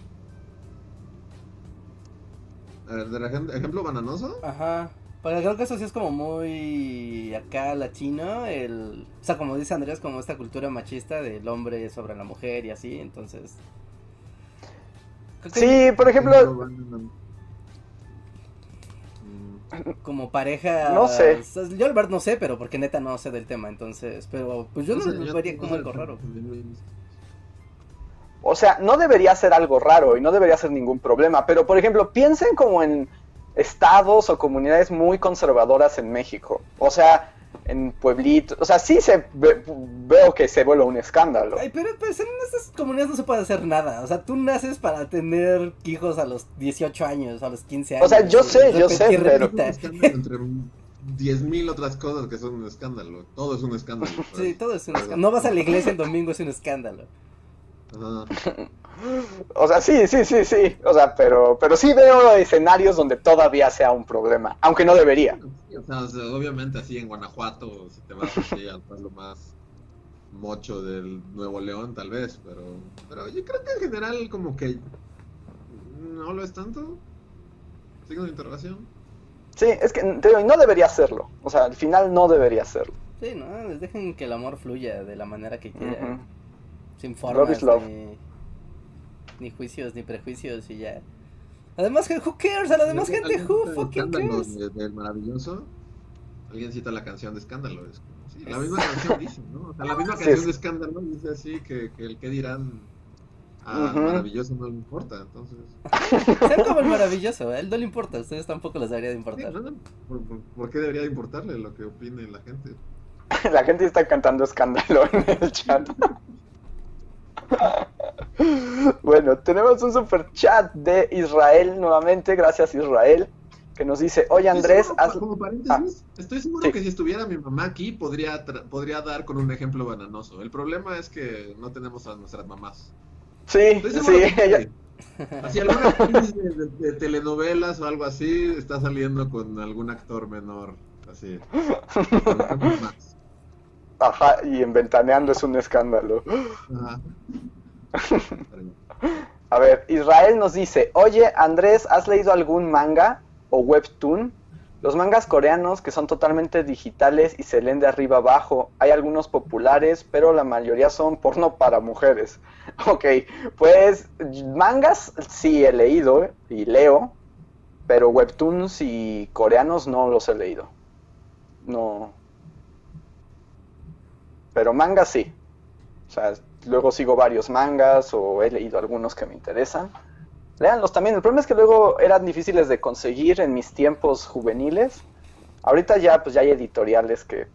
A ver, de ejem- ejemplo bananoso.
Ajá. Porque creo que eso sí es como muy acá latino, el... O sea, como dice Andrés, como esta cultura machista del hombre sobre la mujer y así, entonces...
Sí, por ejemplo...
Mm,
Como pareja...
No sé.
Yo al ver no sé, pero porque neta no sé del tema, entonces... Pero pues yo no,
sé,
lo
yo-
vería
no
como
sé,
algo raro.
O sea, no debería ser algo raro y no debería ser ningún problema, pero por ejemplo, piensen como en estados o comunidades muy conservadoras en México. O sea, en pueblitos, o sea, sí se ve- veo que se vuelve un escándalo.
Ay, pero pues en estas comunidades no se puede hacer nada. O sea, tú naces para tener hijos a los 18 años, a los 15 años.
O sea, yo
y
sé, yo sé, pero-
entre 10.000 otras cosas que son un escándalo. Todo es un escándalo. pues.
Sí, todo es un escándalo. No vas a la iglesia el domingo, es un escándalo.
Ajá.
O sea, sí, sí, sí, sí. O sea, pero, pero sí veo escenarios donde todavía sea un problema, aunque no debería.
Sí, o sea, obviamente así en Guanajuato, si te vas así al pueblo más mocho del Nuevo León, tal vez, pero, pero yo creo que en general como que no lo es tanto. Signo de interrogación.
Sí, es que te digo, no debería serlo. O sea, al final no debería serlo.
Sí, no, les dejen que el amor fluya de la manera que quieran.
Ujú.
Sin
Love
formas,
is love.
ni, ni juicios, ni prejuicios y ya. Además, que who cares? A la demás gente,
¿Alguien
who fucking cares?
de- del maravilloso? Alguien cita la canción de escándalo. Es como, sí, la misma canción dice, ¿no? O sea, la misma canción de escándalo dice así que, que el que dirán a
Ujú.
maravilloso no le importa. Entonces,
Sean como el maravilloso, a él no le importa, a ustedes tampoco les debería de
sí,
importar.
¿no? ¿Por, por, por qué debería de importarle lo que opine la gente?
La gente está cantando escándalo en el chat. Bueno, tenemos un super chat de Israel nuevamente, gracias Israel, que nos dice, oye Andrés,
Estoy
haz...
seguro, Como paréntesis, estoy seguro
Sí.
que si estuviera mi mamá aquí podría, podría dar con un ejemplo bananoso. El problema es que no tenemos a nuestras mamás.
Sí, sí, ella,
sí. Así alguna actriz de, de- de telenovelas o algo así está saliendo con algún actor menor, así. Más.
Ajá, y en Ventaneando es un escándalo.
Ajá.
A ver, Israel nos dice, oye Andrés, ¿has leído algún manga o webtoon? Los mangas coreanos que son totalmente digitales y se leen de arriba abajo. Hay algunos populares, pero la mayoría son porno para mujeres. Ok, pues mangas sí he leído y leo, pero webtoons y coreanos no los he leído. No. Pero mangas sí. O sea, luego sigo varios mangas o he leído algunos que me interesan. Léanlos también. El problema es que luego eran difíciles de conseguir en mis tiempos juveniles. Ahorita ya pues ya hay editoriales que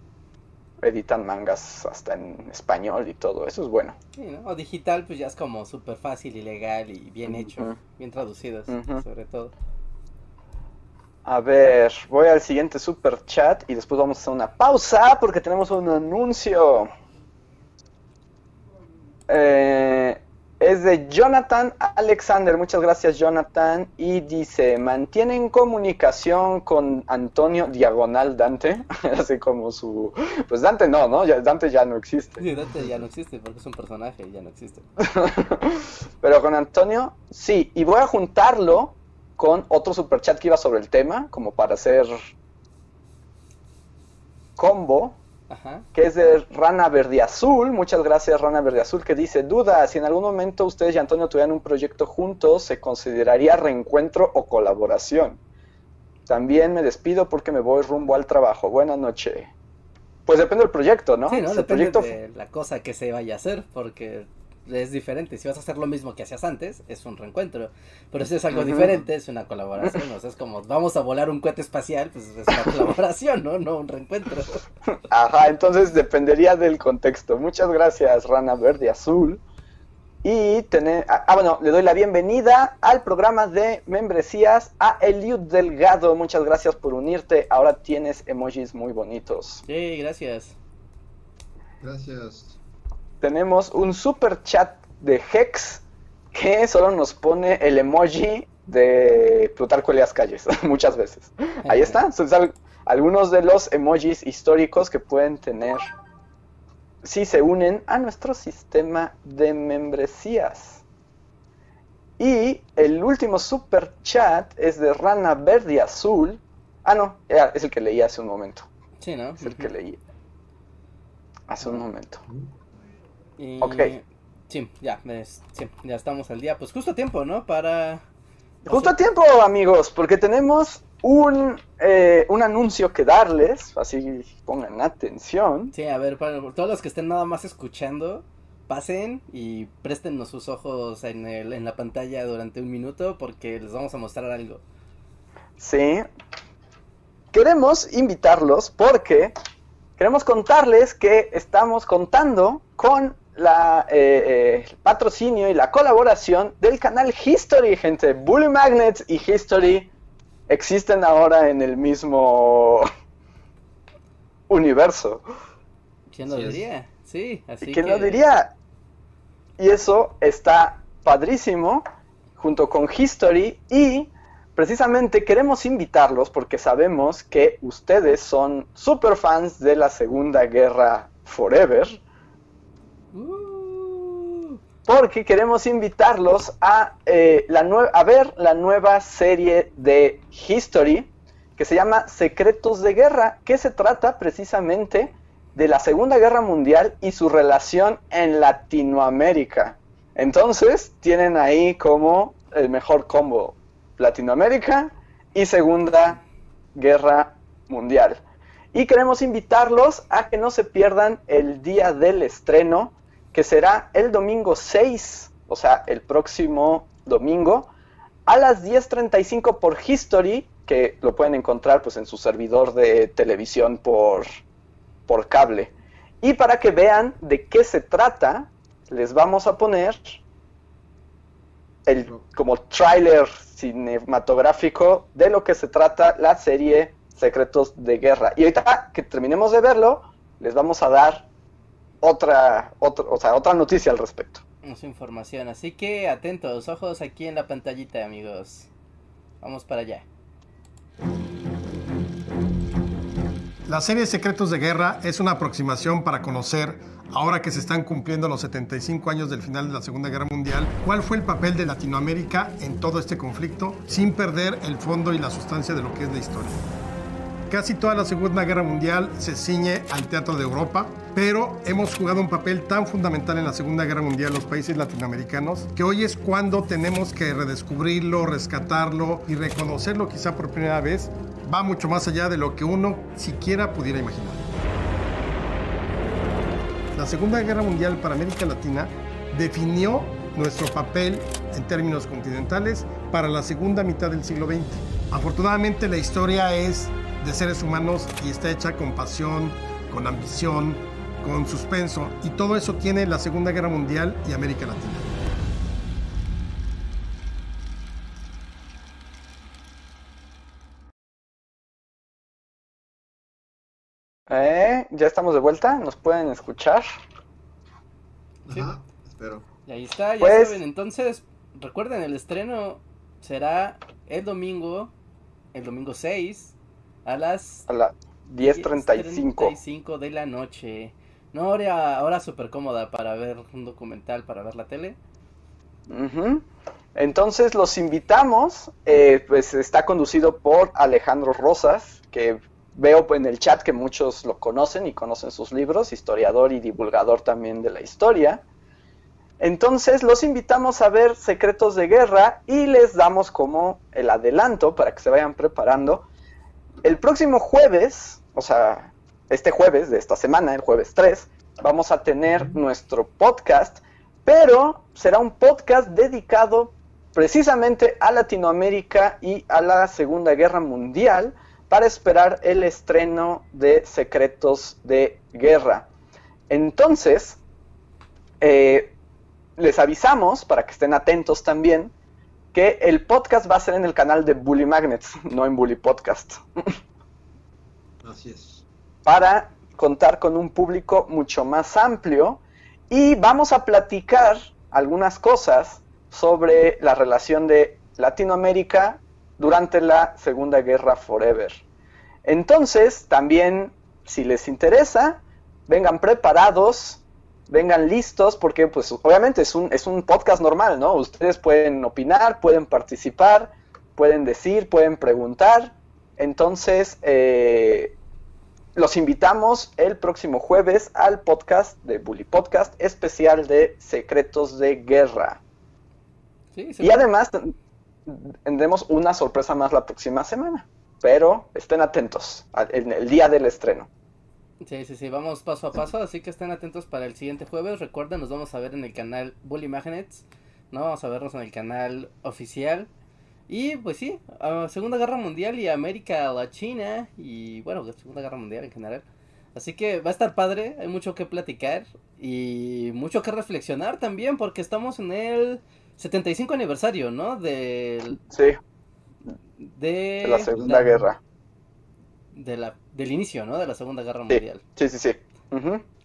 editan mangas hasta en español y todo. Eso es bueno.
Sí, ¿no? O digital, pues ya es como súper fácil y legal y bien hecho, bien traducidos, sobre todo.
A ver, voy al siguiente super chat y después vamos a hacer una pausa porque tenemos un anuncio. Eh, es de Jonathan Alexander, muchas gracias Jonathan. Y dice, ¿mantienen comunicación con Antonio Diagonal Dante? Así como su... Pues Dante no, ¿no? Ya- Dante ya no existe.
Sí, Dante ya no existe porque es un personaje y ya no existe.
Pero con Antonio, sí, y voy a juntarlo con otro superchat que iba sobre el tema, como para hacer combo,
Ajá.
que es de Rana Verde Azul. Muchas gracias, Rana Verde Azul, que dice, duda, si en algún momento ustedes y Antonio tuvieran un proyecto juntos, ¿se consideraría reencuentro o colaboración? También me despido porque me voy rumbo al trabajo. Buenas noches. Pues depende del proyecto, ¿no?
Sí, ¿no?
Si el
Depende
proyecto
de la cosa que se vaya a hacer, porque es diferente. Si vas a hacer lo mismo que hacías antes, es un reencuentro. Pero si es algo diferente, es una colaboración. O sea, es como, vamos a volar un cohete espacial, pues es una colaboración, ¿no? No un reencuentro.
Ajá, entonces dependería del contexto. Muchas gracias, Rana Verde Azul. Y tener, ah, ah, bueno, le doy la bienvenida al programa de membresías a Eliud Delgado. Muchas gracias por unirte. Ahora tienes emojis muy bonitos.
Sí, gracias.
Gracias.
Tenemos un super chat de Hex que solo nos pone el emoji de Plutarco Elias Calles muchas veces. Ahí está, son al- algunos de los emojis históricos que pueden tener si se unen a nuestro sistema de membresías. Y el último super chat es de Rana Verde Azul. Ah, no, es el que leí hace un momento.
Sí, ¿no?
Es el que leí hace un momento.
Y-
Ok.
Sí, ya, es- sí, ya estamos al día. Pues justo a tiempo, ¿no? Para...
Justo a tiempo, amigos, porque tenemos un, eh, un anuncio que darles, así pongan atención.
Sí, a ver, para todos los que estén nada más escuchando, pasen y préstennos sus ojos en, el, en la pantalla durante un minuto porque les vamos a mostrar algo.
Sí. Queremos invitarlos porque queremos contarles que estamos contando con la eh, eh, el patrocinio y la colaboración del canal History, gente. Bully Magnets y History existen ahora en el mismo universo.
¿Quién lo diría? Sí, así
¿Quién
que...
lo diría? Y eso está padrísimo junto con History y precisamente queremos invitarlos porque sabemos que ustedes son super fans de la Segunda Guerra Forever.
Uh,
Porque queremos invitarlos eh, a ver la nueva serie de History que se llama Secretos de Guerra, que se trata precisamente de la Segunda Guerra Mundial y su relación en Latinoamérica. Entonces, tienen ahí como el mejor combo Latinoamérica y Segunda Guerra Mundial. Y queremos invitarlos a que no se pierdan el día del estreno, que será el domingo 6, o sea, el próximo domingo, a las 10.35 por History, que lo pueden encontrar pues, en su servidor de televisión por, por cable. Y para que vean de qué se trata, les vamos a poner el como tráiler cinematográfico de lo que se trata la serie Secretos de Guerra. Y ahorita que terminemos de verlo, les vamos a dar otra, otro- o sea, otra noticia al respecto.
Esa información. Así que atentos, ojos aquí en la pantallita, amigos. Vamos para allá.
La serie Secretos de Guerra es una aproximación para conocer, ahora que se están cumpliendo los 75 años del final de la Segunda Guerra Mundial, cuál fue el papel de Latinoamérica en todo este conflicto, sin perder el fondo y la sustancia de lo que es la historia. Casi toda la Segunda Guerra Mundial se ciñe al teatro de Europa, pero hemos jugado un papel tan fundamental en la Segunda Guerra Mundial los países latinoamericanos que hoy es cuando tenemos que redescubrirlo, rescatarlo y reconocerlo quizá por primera vez. Va mucho más allá de lo que uno siquiera pudiera imaginar. La Segunda Guerra Mundial para América Latina definió nuestro papel en términos continentales para la segunda mitad del siglo XX. Afortunadamente la historia es de seres humanos y está hecha con pasión, con ambición, con suspenso. Y todo eso tiene la Segunda Guerra Mundial y América Latina.
¿Eh? ¿Ya estamos de vuelta? ¿Nos pueden escuchar?
Sí.
Ajá, espero.
Y ahí está, ya
Pues-
saben. Entonces, recuerden, el estreno será el domingo, el domingo 6, a las
A las 10.35.
10:35 de la noche. No, hora, hora súper cómoda para ver un documental, para ver la tele.
Entonces los invitamos, eh, pues está conducido por Alejandro Rosas, que veo en el chat que muchos lo conocen y conocen sus libros, historiador y divulgador también de la historia. Entonces los invitamos a ver Secretos de Guerra y les damos como el adelanto para que se vayan preparando. El próximo jueves, o sea, este jueves de esta semana, el jueves 3, vamos a tener nuestro podcast, pero será un podcast dedicado precisamente a Latinoamérica y a la Segunda Guerra Mundial para esperar el estreno de Secretos de Guerra. Entonces, eh, les avisamos, para que estén atentos también, que el podcast va a ser en el canal de Bully Magnets, no en Bully Podcast
Así es.
Para contar con un público mucho más amplio y vamos a platicar algunas cosas sobre la relación de Latinoamérica durante la Segunda Guerra Forever. Entonces, también, si les interesa, vengan preparados, vengan listos, porque pues obviamente es un, es un podcast normal, ¿no? Ustedes pueden opinar, pueden participar, pueden decir, pueden preguntar. Entonces, eh, los invitamos el próximo jueves al podcast de Bully Podcast especial de Secretos de Guerra.
Sí, sí.
Y además ten- tendremos una sorpresa más la próxima semana. Pero estén atentos al- en el día del estreno.
Sí, sí, sí, vamos paso a paso, así que estén atentos para el siguiente jueves. Recuerden, nos vamos a ver en el canal Bully Magnets, ¿no? Vamos a vernos en el canal oficial. Y pues sí, ah, Segunda Guerra Mundial y América Latina, y bueno, Segunda Guerra Mundial en general. Así que va a estar padre, hay mucho que platicar y mucho que reflexionar también, porque estamos en el 75 aniversario, ¿no? Del,
Sí,
de,
de la Segunda Guerra.
De la, del inicio, ¿no? De la Segunda Guerra
Sí.
Mundial.
Sí, sí, sí.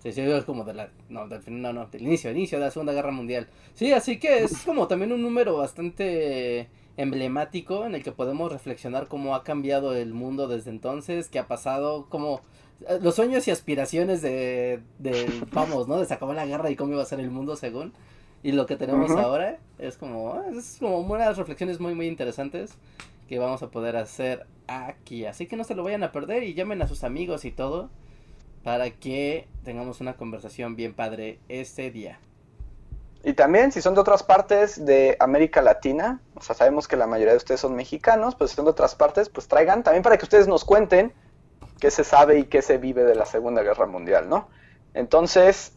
Sí, sí, es como de la, no, del no, no, del inicio, inicio de la Segunda Guerra Mundial. Sí, así que es como también un número bastante emblemático en el que podemos reflexionar cómo ha cambiado el mundo desde entonces, qué ha pasado, como eh, los sueños y aspiraciones de, del, vamos, ¿no? De se acabó la guerra y cómo iba a ser el mundo según, y lo que tenemos ahora, es como, es como unas reflexiones muy, muy interesantes que vamos a poder hacer aquí. Así que no se lo vayan a perder y llamen a sus amigos y todo para que tengamos una conversación bien padre este día.
Y también, si son de otras partes de América Latina, o sea, sabemos que la mayoría de ustedes son mexicanos, pues si son de otras partes, pues traigan también para que ustedes nos cuenten qué se sabe y qué se vive de la Segunda Guerra Mundial, ¿no? Entonces,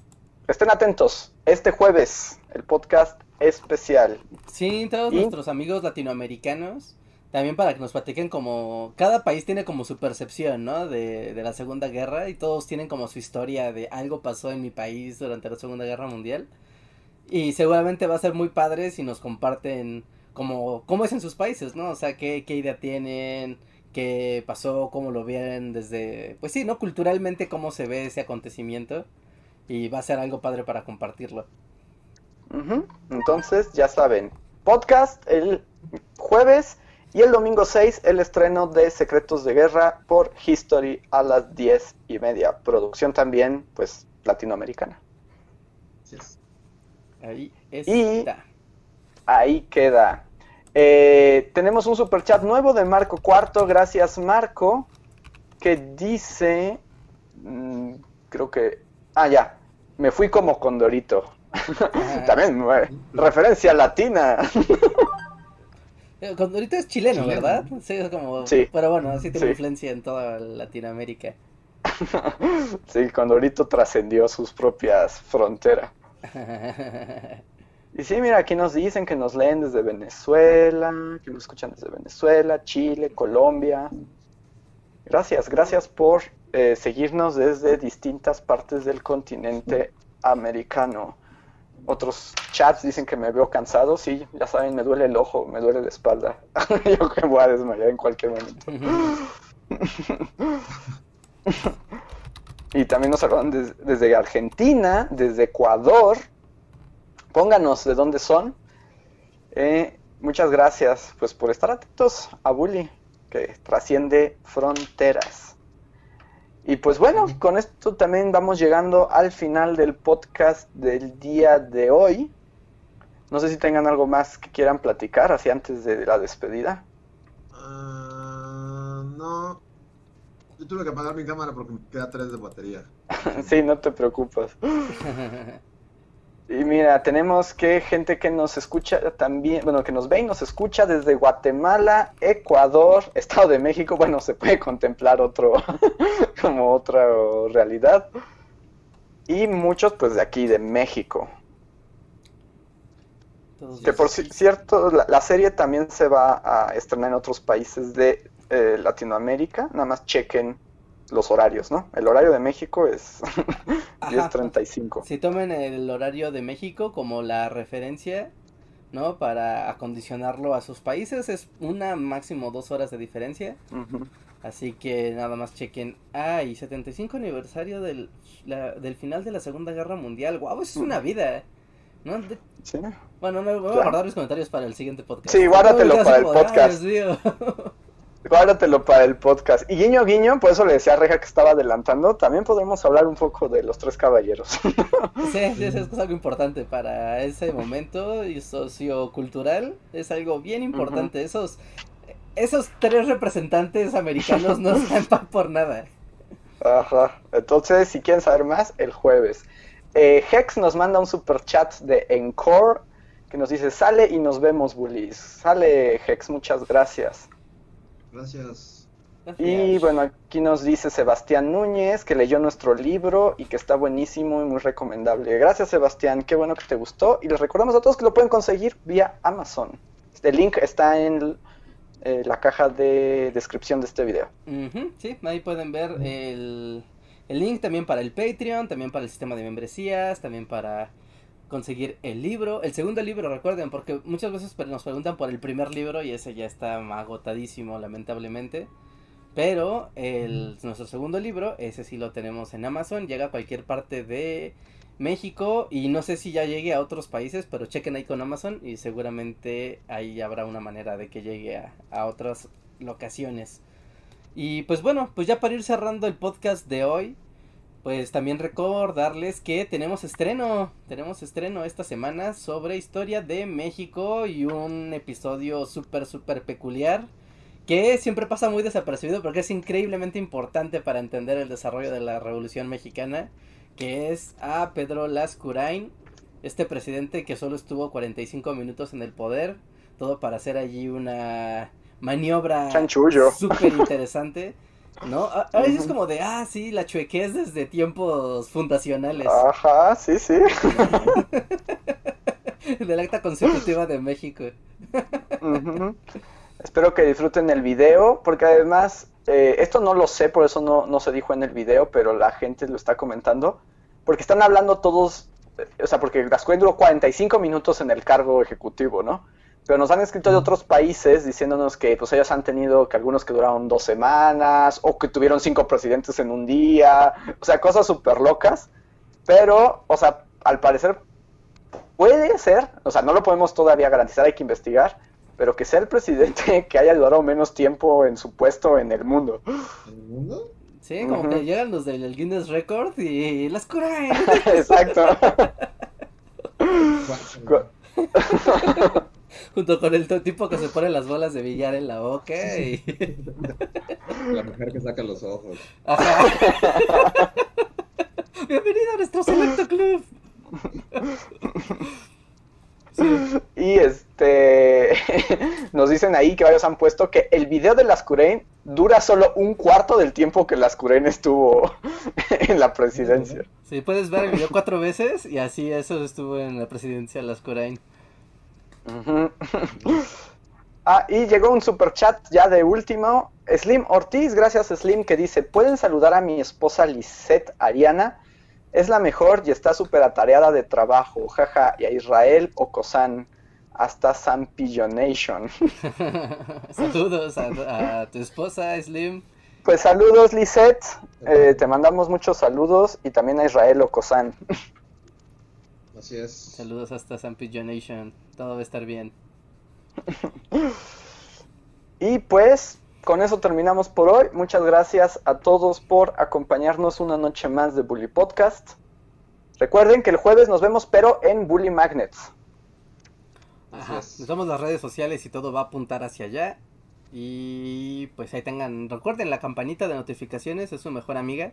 estén atentos. Este jueves, el podcast especial.
Sí, todos
¿Y?
nuestros amigos latinoamericanos, también para que nos platiquen como, cada país tiene como su percepción, ¿no? De, de la Segunda Guerra y todos tienen como su historia de algo pasó en mi país durante la Segunda Guerra Mundial. Y seguramente va a ser muy padre si nos comparten como cómo es en sus países, ¿no? O sea, qué, qué idea tienen, qué pasó, cómo lo ven desde, pues sí, ¿no? Culturalmente cómo se ve ese acontecimiento y va a ser algo padre para compartirlo.
Entonces, ya saben, podcast el jueves y el domingo 6 el estreno de Secretos de Guerra por History a las 10 y media. Producción también, pues, latinoamericana.
Ahí
Y-
está.
Ahí queda. Eh, tenemos un super chat nuevo de Marco Cuarto. Gracias, Marco. Que dice. mm, creo que. Ah, ya. Me fui como Condorito. También, eh, referencia latina.
Eh, Condorito es chileno,
Chileno.
¿verdad? Sí, es como...
Sí.
Pero bueno, sí tiene
Sí.
influencia en toda Latinoamérica.
sí, Condorito trascendió sus propias fronteras. Y sí, mira, aquí nos dicen que nos leen desde Venezuela, que nos escuchan desde Venezuela, Chile, Colombia. Gracias, gracias por eh, seguirnos desde distintas partes del continente americano. Otros chats dicen que me veo cansado. Sí, ya saben, me duele el ojo, me duele la espalda. Yo que voy a desmayar en cualquier momento. Y también nos saludan des- desde Argentina, desde Ecuador. Pónganos de dónde son. Eh, muchas gracias pues por estar atentos a Bully, que trasciende fronteras. Y pues bueno, con esto también vamos llegando al final del podcast del día de hoy. No sé si tengan algo más que quieran platicar así antes de la despedida.
Ah, no. Yo tuve que apagar mi cámara porque me queda 3 de batería.
sí, no te preocupes. Y mira, tenemos que gente que nos escucha también, bueno, que nos ve y nos escucha desde Guatemala, Ecuador, Estado de México. Bueno, se puede contemplar otro, como otra realidad. Y muchos, pues, de aquí, de México. Que por ci- cierto, la, la serie también se va a estrenar en otros países de eh, Latinoamérica. Nada más chequen los horarios, ¿no? El horario de México es
Ajá.
10.35.
Si tomen el horario de México como la referencia, ¿no? Para acondicionarlo a sus países, es una máximo dos horas de diferencia. Así que nada más chequen. Ay, 75 aniversario del, la- del final de la Segunda Guerra Mundial. Guau, eso es una vida. ¿No? De-
Sí.
bueno, no, voy a
Claro.
guardar mis comentarios para el siguiente podcast.
Sí, guárdatelo para el
como de, "Ay,
podcast".
Dios mío.
Guárdatelo para el podcast. Y guiño guiño, por eso le decía a Reja que estaba adelantando, también podremos hablar un poco de los tres caballeros.
Sí, sí, es algo importante para ese momento y sociocultural. Es algo bien importante. Esos, esos tres representantes americanos no están por nada.
Ajá. Entonces, si quieren saber más, el jueves. Eh, Hex nos manda un super chat de Encore que nos dice, sale y nos vemos, bullies. Sale, Hex, muchas gracias.
Gracias.
Y bueno, aquí nos dice Sebastián Núñez que leyó nuestro libro y que está buenísimo y muy recomendable. Gracias Sebastián, qué bueno que te gustó. Y les recordamos a todos que lo pueden conseguir vía Amazon. El link está en eh, la caja de descripción de este video.
Sí, ahí pueden ver el, el link también para el Patreon, también para el sistema de membresías, también para conseguir el libro. El segundo libro, recuerden, porque muchas veces nos preguntan por el primer libro y ese ya está agotadísimo, lamentablemente. Pero nuestro segundo libro, ese sí lo tenemos en Amazon, llega a cualquier parte de México y no sé si ya llegue a otros países, pero chequen ahí con Amazon y seguramente ahí habrá una manera de que llegue a otras locaciones. Y pues bueno, pues ya para ir cerrando el podcast de hoy, pues también recordarles que tenemos estreno, tenemos estreno esta semana sobre historia de México y un episodio súper, súper peculiar que siempre pasa muy desapercibido porque es increíblemente importante para entender el desarrollo de la Revolución Mexicana, que es a Pedro Lascurain, este presidente que solo estuvo 45 minutos en el poder, todo para hacer allí una maniobra súper interesante. ¿No? A, a veces es como de, ah, sí, la chuequez desde tiempos fundacionales
Ajá, sí, sí.
del acta constitutiva de México.
Ujú. Espero que disfruten el video, porque además, eh, esto no lo sé, por eso no, no se dijo en el video, pero la gente lo está comentando, porque están hablando todos, eh, o sea, porque Gascoigne duró 45 minutos en el cargo ejecutivo, ¿no? Pero nos han escrito de otros países diciéndonos que pues ellos han tenido que algunos que duraron dos semanas, o que tuvieron cinco presidentes en un día, o sea, cosas súper locas, pero, o sea, al parecer puede ser, o sea, no lo podemos todavía garantizar, hay que investigar, pero que sea el presidente que haya durado menos tiempo en su puesto en el mundo.
¿En el mundo?
Sí, como que llegan los del Guinness Record y las curan.
Exacto.
Junto con el tipo que se pone las bolas de billar en la boca y...
La mujer que saca los ojos.
Ajá. Bienvenido a nuestro selecto club. Sí.
Y este nos dicen ahí que varios han puesto que el video de Lascurain dura solo un cuarto del tiempo que Lascurain estuvo en la presidencia.
Sí, puedes ver el video cuatro veces y así eso estuvo en la presidencia de las
Ah, y llegó un super chat ya de último. Slim Ortiz, gracias Slim, que dice, ¿pueden saludar a mi esposa Lisette Ariana? Es la mejor y está súper atareada de trabajo, jaja, y a Israel Ocosan, hasta San Nation.
Saludos a, a tu esposa, Slim.
Pues saludos Lisette, Eh, te mandamos muchos saludos y también a Israel Ocosan.
Así es.
Saludos hasta San Nation. Todo va a estar bien.
Y pues con eso terminamos por hoy. Muchas gracias a todos por acompañarnos una noche más de Bully Podcast. Recuerden que el jueves nos vemos, pero en Bully Magnets.
Ajá. Les damos las redes sociales y todo va a apuntar hacia allá. Y pues ahí tengan, recuerden la campanita de notificaciones, es su mejor amiga.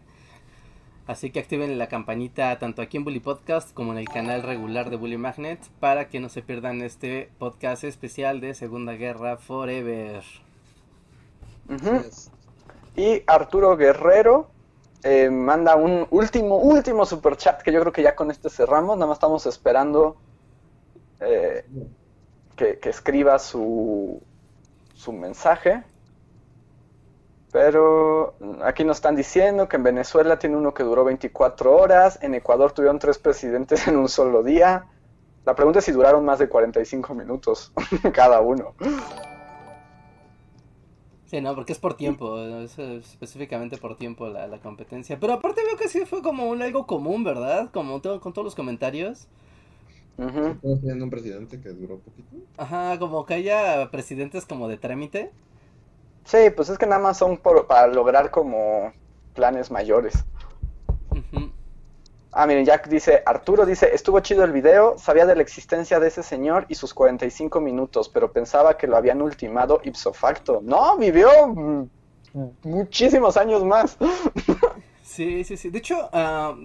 Así que activen la campanita tanto aquí en Bully Podcast como en el canal regular de Bully Magnet para que no se pierdan este podcast especial de Segunda Guerra Forever.
Y Arturo Guerrero eh, manda un último, último super chat que yo creo que ya con este cerramos. Nada más estamos esperando eh, que, que escriba su, su mensaje. Pero aquí nos están diciendo que en Venezuela tiene uno que duró 24 horas, en Ecuador tuvieron tres presidentes en un solo día. La pregunta es si duraron más de 45 minutos cada uno.
Sí, no, porque es por tiempo, es específicamente por tiempo la, la competencia. Pero aparte veo que sí fue como un algo común, ¿verdad? Como todo, con todos los comentarios.
Estamos teniendo un presidente que duró poquito.
Ajá, como que haya presidentes como de trámite.
Sí, pues es que nada más son por- para lograr como planes mayores. Ah, miren, Jack dice, Arturo dice, estuvo chido el video, sabía de la existencia de ese señor y sus 45 minutos, pero pensaba que lo habían ultimado ipso facto. No, vivió muchísimos años más.
Sí, sí, sí. De hecho, ah,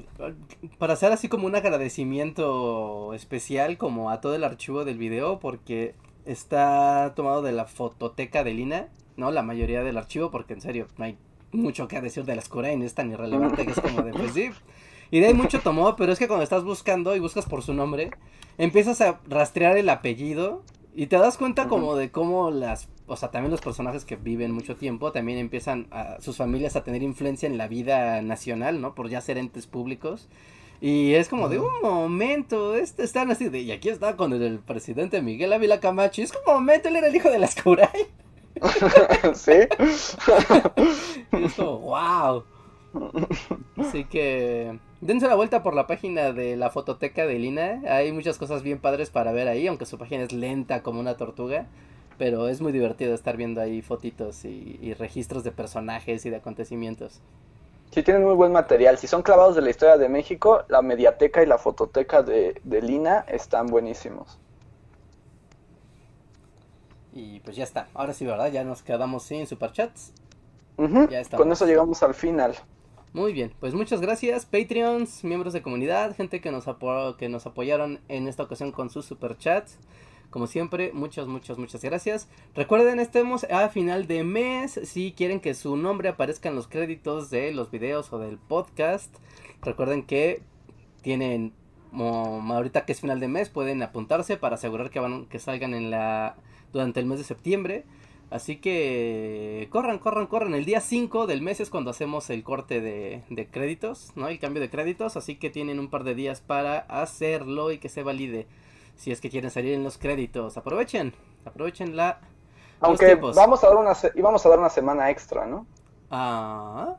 para hacer así como un agradecimiento especial como a todo el archivo del video, porque está tomado de la fototeca de Lina, ¿no? La mayoría del archivo, porque en serio, no hay mucho que decir de las Corain, es tan irrelevante que es como de, pues sí. Y de ahí mucho tomó, pero es que cuando estás buscando y buscas por su nombre, empiezas a rastrear el apellido y te das cuenta como de cómo las, o sea, también los personajes que viven mucho tiempo también empiezan a sus familias a tener influencia en la vida nacional, ¿no? Por ya ser entes públicos. Y es como de un momento, este, están así de, y aquí está con el, el presidente Miguel Ávila Camacho, y es como un momento, él era el hijo de las Curay.
¿Sí?
Y es como, wow. Así que dense la vuelta por la página de la fototeca de Lina. Hay muchas cosas bien padres para ver ahí, aunque su página es lenta como una tortuga. Pero es muy divertido estar viendo ahí fotitos y, y registros de personajes y de acontecimientos.
Sí, tienen muy buen material. Si son clavados de la historia de México, la mediateca y la fototeca de, de Lina están buenísimos.
Y pues ya está. Ahora sí, ¿verdad? Ya nos quedamos sin superchats.
Ujú,
Ya estamos.
Con eso llegamos al final.
Muy bien, pues muchas gracias, Patreons, miembros de comunidad, gente que nos, apo- que nos apoyaron en esta ocasión con sus superchats. Como siempre, muchas, muchas, muchas gracias. Recuerden, estemos a final de mes. Si quieren que su nombre aparezca en los créditos de los videos o del podcast, recuerden que tienen, ahorita que es final de mes, pueden apuntarse para asegurar que, van, que salgan en la, durante el mes de septiembre. Así que corran, corran, corran. El día 5 del mes es cuando hacemos el corte de, de créditos, ¿no? El cambio de créditos. Así que tienen un par de días para hacerlo y que se valide. Si es que quieren salir en los créditos. Aprovechen, aprovechen la...
Aunque vamos a dar una se- íbamos a dar una semana extra, ¿no?
Ah,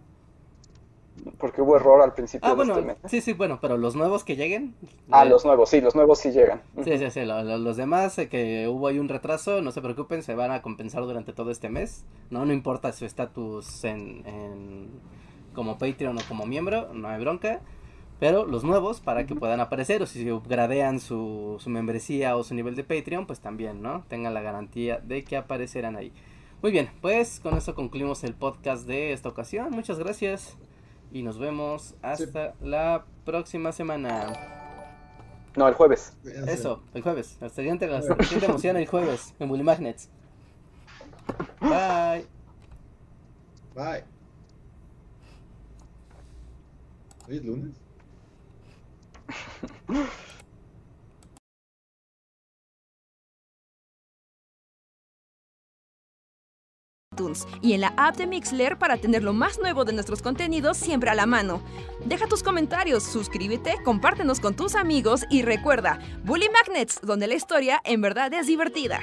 Porque hubo error al principio
Ah,
de
bueno,
este mes.
sí, sí, bueno, pero los nuevos que lleguen.
Ah,
eh,
los nuevos, sí, los nuevos sí llegan.
Sí, sí, sí, lo- lo- los demás eh, que hubo ahí un retraso, no se preocupen, se van a compensar durante todo este mes. No, no importa su estatus en, en- como Patreon o como miembro, no hay bronca. Pero los nuevos, para que puedan aparecer, o si gradean su, su membresía o su nivel de Patreon, pues también, ¿no? Tengan la garantía de que aparecerán ahí. Muy bien, pues con esto concluimos el podcast de esta ocasión. Muchas gracias y nos vemos hasta la próxima semana.
No, el jueves.
Eso, el jueves. La siguiente, la siguiente emoción el jueves en Bully Magnets. Bye.
Bye. ¿Hoy es lunes?
y en la app de Mixler para tener lo más nuevo de nuestros contenidos siempre a la mano. Deja tus comentarios, suscríbete, compártenos con tus amigos y recuerda, Bully Magnets, donde la historia en verdad es divertida.